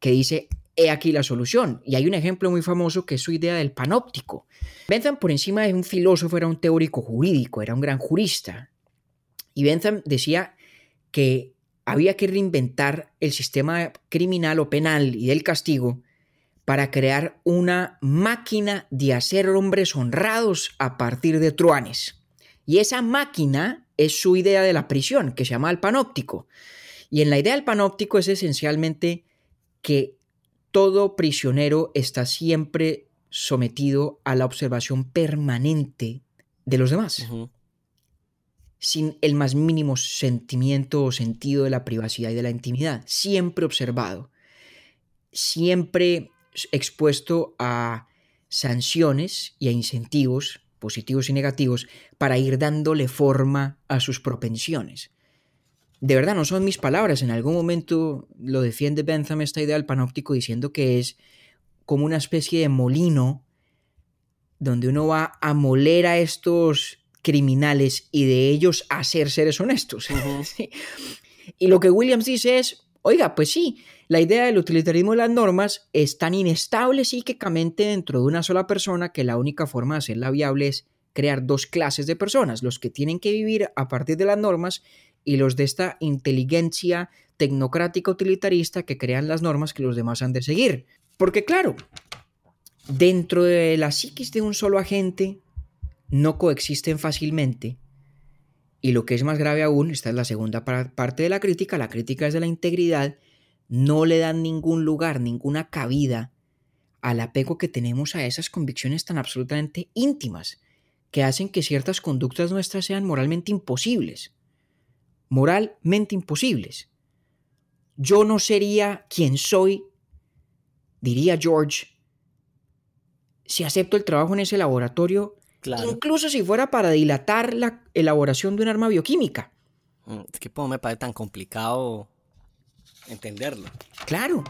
que dice, he aquí la solución. Y hay un ejemplo muy famoso que es su idea del panóptico. Bentham, por encima de un filósofo, era un teórico jurídico, era un gran jurista. Y Bentham decía que había que reinventar el sistema criminal o penal y del castigo para crear una máquina de hacer hombres honrados a partir de truanes. Y esa máquina es su idea de la prisión, que se llama el panóptico. Y en la idea del panóptico es esencialmente que todo prisionero está siempre sometido a la observación permanente de los demás, sin el más mínimo sentimiento o sentido de la privacidad y de la intimidad, siempre observado, siempre expuesto a sanciones y a incentivos positivos y negativos para ir dándole forma a sus propensiones. De verdad, no son mis palabras. En algún momento lo defiende Bentham esta idea del panóptico diciendo que es como una especie de molino donde uno va a moler a estos criminales y de ellos a ser seres honestos. Y lo que Williams dice es, oiga, pues sí, la idea del utilitarismo de las normas es tan inestable psíquicamente dentro de una sola persona que la única forma de hacerla viable es crear dos clases de personas, los que tienen que vivir a partir de las normas y los de esta inteligencia tecnocrática utilitarista que crean las normas que los demás han de seguir. Porque claro, dentro de la psiquis de un solo agente no coexisten fácilmente y lo que es más grave aún, esta es la segunda parte de la crítica, la crítica es de la integridad, no le dan ningún lugar, ninguna cabida al apego que tenemos a esas convicciones tan absolutamente íntimas, que hacen que ciertas conductas nuestras sean moralmente imposibles. Moralmente imposibles. Yo no sería quien soy, diría George, si acepto el trabajo en ese laboratorio Incluso si fuera para dilatar la elaboración de un arma bioquímica. Mm, es que me parece tan complicado entenderlo. Claro.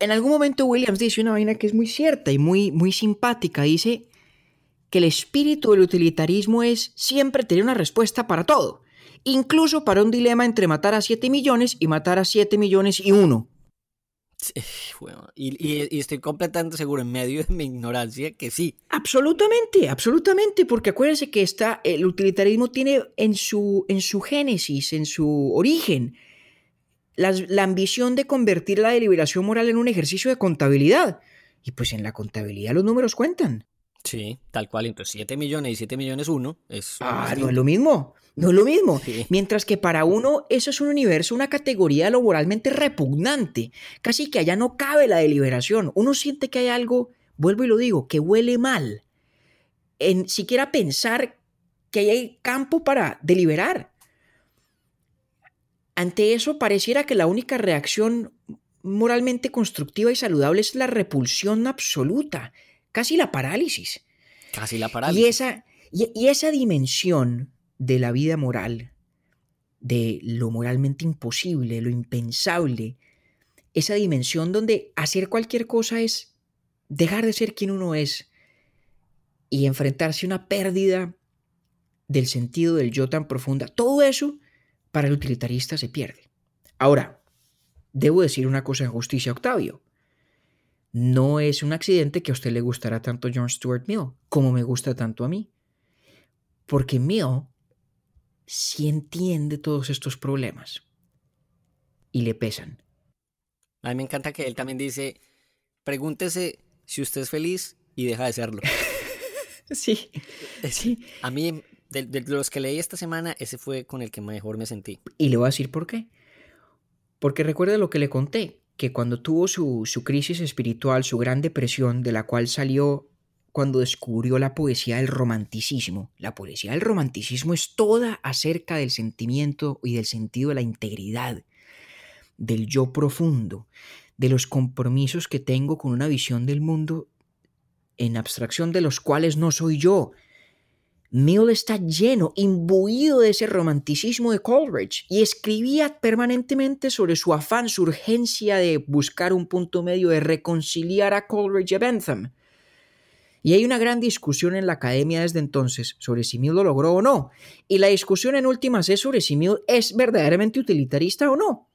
En algún momento Williams dice una vaina que es muy cierta y muy, muy simpática. Dice que el espíritu del utilitarismo es siempre tener una respuesta para todo, incluso para un dilema entre matar a 7 millones y matar a 7 millones y uno. Y, estoy completamente seguro en medio de mi ignorancia que sí. Absolutamente, absolutamente, porque acuérdense que está, el utilitarismo tiene en su, en su génesis, en su origen, la, la ambición de convertir la deliberación moral en un ejercicio de contabilidad. Y pues en la contabilidad los números cuentan. Sí, tal cual. Entonces 7 millones y 7 millones uno es... Ah, no es lo mismo. No es lo mismo. Mientras que para uno eso es un universo, una categoría laboralmente repugnante. Casi que allá no cabe la deliberación. Uno siente que hay algo, vuelvo y lo digo, que huele mal. En siquiera pensar que hay campo para deliberar. Ante eso pareciera que la única reacción moralmente constructiva y saludable es la repulsión absoluta, casi la parálisis. Casi la parálisis. Y esa, y esa dimensión de la vida moral, de lo moralmente imposible, lo impensable, esa dimensión donde hacer cualquier cosa es dejar de ser quien uno es y enfrentarse a una pérdida del sentido del yo tan profunda. Todo eso para el utilitarista se pierde. Ahora, debo decir una cosa en justicia, Octavio. No es un accidente que a usted le gustará tanto John Stuart Mill como me gusta tanto a mí. Porque Mill si entiende todos estos problemas y le pesan. A mí me encanta que él también dice, pregúntese si usted es feliz y deja de serlo. sí, sí. A mí, de, los que leí esta semana, ese fue con el que mejor me sentí. Y le voy a decir por qué. Porque recuerda lo que le conté, que cuando tuvo su, su crisis espiritual, su gran depresión, de la cual salió cuando descubrió la poesía del romanticismo. La poesía del romanticismo es toda acerca del sentimiento y del sentido de la integridad, del yo profundo, de los compromisos que tengo con una visión del mundo en abstracción de los cuales no soy yo. Mill está lleno, imbuido de ese romanticismo de Coleridge y escribía permanentemente sobre su afán, su urgencia de buscar un punto medio, de reconciliar a Coleridge y a Bentham. Y hay una gran discusión en la academia desde entonces sobre si Mill lo logró o no. Y la discusión en últimas es sobre si Mill es verdaderamente utilitarista o no.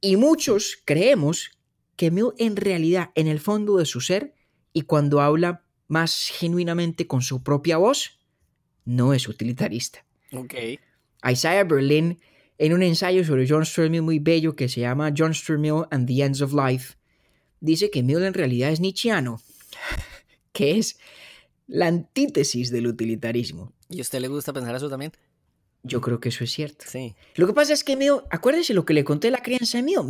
Y muchos creemos que Mill en realidad, en el fondo de su ser, y cuando habla más genuinamente con su propia voz, no es utilitarista. Ok. Isaiah Berlin, en un ensayo sobre John Stuart Mill muy bello que se llama John Stuart Mill and the Ends of Life, dice que Mill en realidad es nietzscheano que es la antítesis del utilitarismo. ¿Y a usted le gusta pensar eso también? Yo creo que eso es cierto. Sí. Lo que pasa es que Meo, acuérdese lo que le conté la crianza de Meo.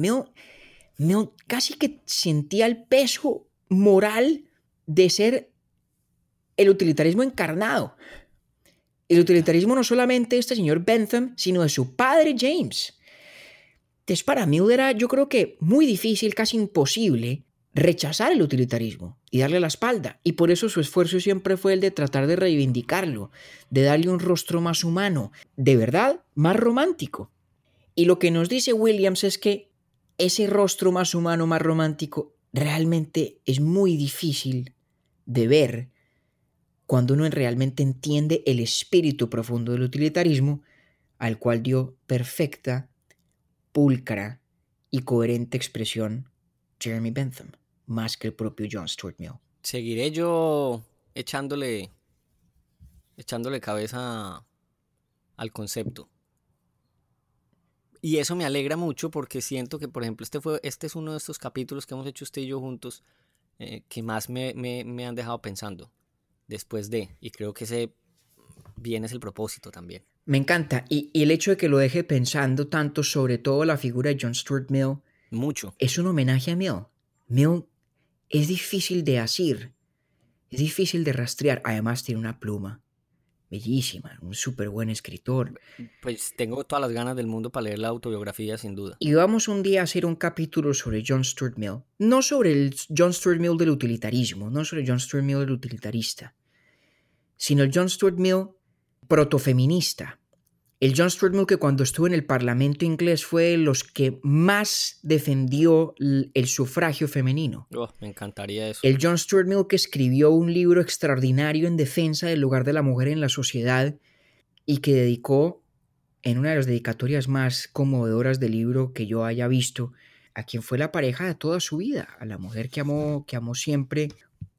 Meo, casi que sentía el peso moral de ser el utilitarismo encarnado. El utilitarismo no solamente de este señor Bentham, sino de su padre James. Entonces, para mí era, yo creo que muy difícil, casi imposible, rechazar el utilitarismo y darle la espalda. Y por eso su esfuerzo siempre fue el de tratar de reivindicarlo, de darle un rostro más humano, de verdad, más romántico. Y lo que nos dice Williams es que ese rostro más humano, más romántico, realmente es muy difícil de ver cuando uno realmente entiende el espíritu profundo del utilitarismo, al cual dio perfecta, pulcra y coherente expresión Jeremy Bentham más que el propio John Stuart Mill. Seguiré yo echándole, echándole cabeza al concepto. Y eso me alegra mucho porque siento que, por ejemplo, este, fue, este es uno de estos capítulos que hemos hecho usted y yo juntos eh, que más me, me, han dejado pensando después de. Y creo que ese bien es el propósito también. Me encanta. Y, y, el hecho de que lo deje pensando tanto sobre todo la figura de John Stuart Mill. Mucho. Es un homenaje a Mill. Mill es difícil de asir, es difícil de rastrear. Además tiene una pluma bellísima, un súper buen escritor. Pues tengo todas las ganas del mundo para leer la autobiografía, sin duda. Y vamos un día a hacer un capítulo sobre John Stuart Mill. No sobre el John Stuart Mill del utilitarismo, no sobre John Stuart Mill del utilitarista, sino el John Stuart Mill protofeminista, el John Stuart Mill que cuando estuvo en el Parlamento inglés fue de los que más defendió el sufragio femenino. Oh, me encantaría eso. El John Stuart Mill que escribió un libro extraordinario en defensa del lugar de la mujer en la sociedad y que dedicó en una de las dedicatorias más conmovedoras del libro que yo haya visto a quien fue la pareja de toda su vida, a la mujer que amó, que amó siempre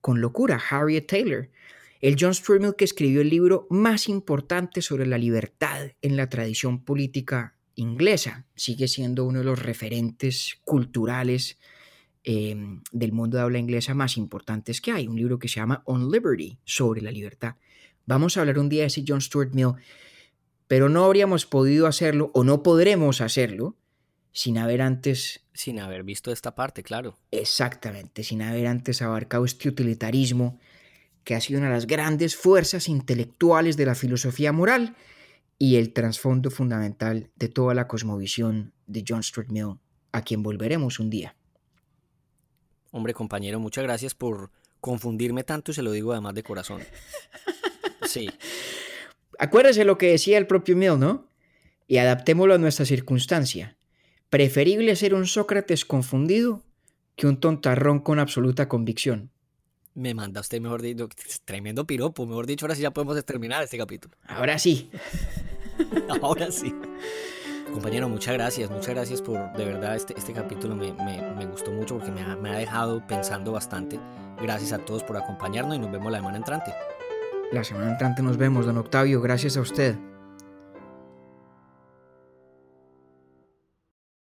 con locura, Harriet Taylor. El John Stuart Mill que escribió el libro más importante sobre la libertad en la tradición política inglesa. Sigue siendo uno de los referentes culturales em, del mundo de habla inglesa más importantes que hay. Un libro que se llama On Liberty, sobre la libertad. Vamos a hablar un día de ese John Stuart Mill, pero no habríamos podido hacerlo o no podremos hacerlo sin haber antes... Sin haber visto esta parte, claro. Exactamente, sin haber antes abarcado este utilitarismo que ha sido una de las grandes fuerzas intelectuales de la filosofía moral y el trasfondo fundamental de toda la cosmovisión de John Stuart Mill, a quien volveremos un día. Hombre, compañero, muchas gracias por confundirme tanto y se lo digo además de corazón. Sí. Acuérdese lo que decía el propio Mill, ¿no? Y adaptémoslo a nuestra circunstancia. Preferible ser un Sócrates confundido que un tontarrón con absoluta convicción. Me manda usted, mejor dicho, tremendo piropo. Mejor dicho, ahora sí ya podemos terminar este capítulo. Ahora sí. ahora sí. Compañero, muchas gracias, muchas gracias por, de verdad, este, este capítulo me, me, gustó mucho porque me ha, me ha dejado pensando bastante. Gracias a todos por acompañarnos y nos vemos la semana entrante. La semana entrante nos vemos, don Octavio. Gracias a usted.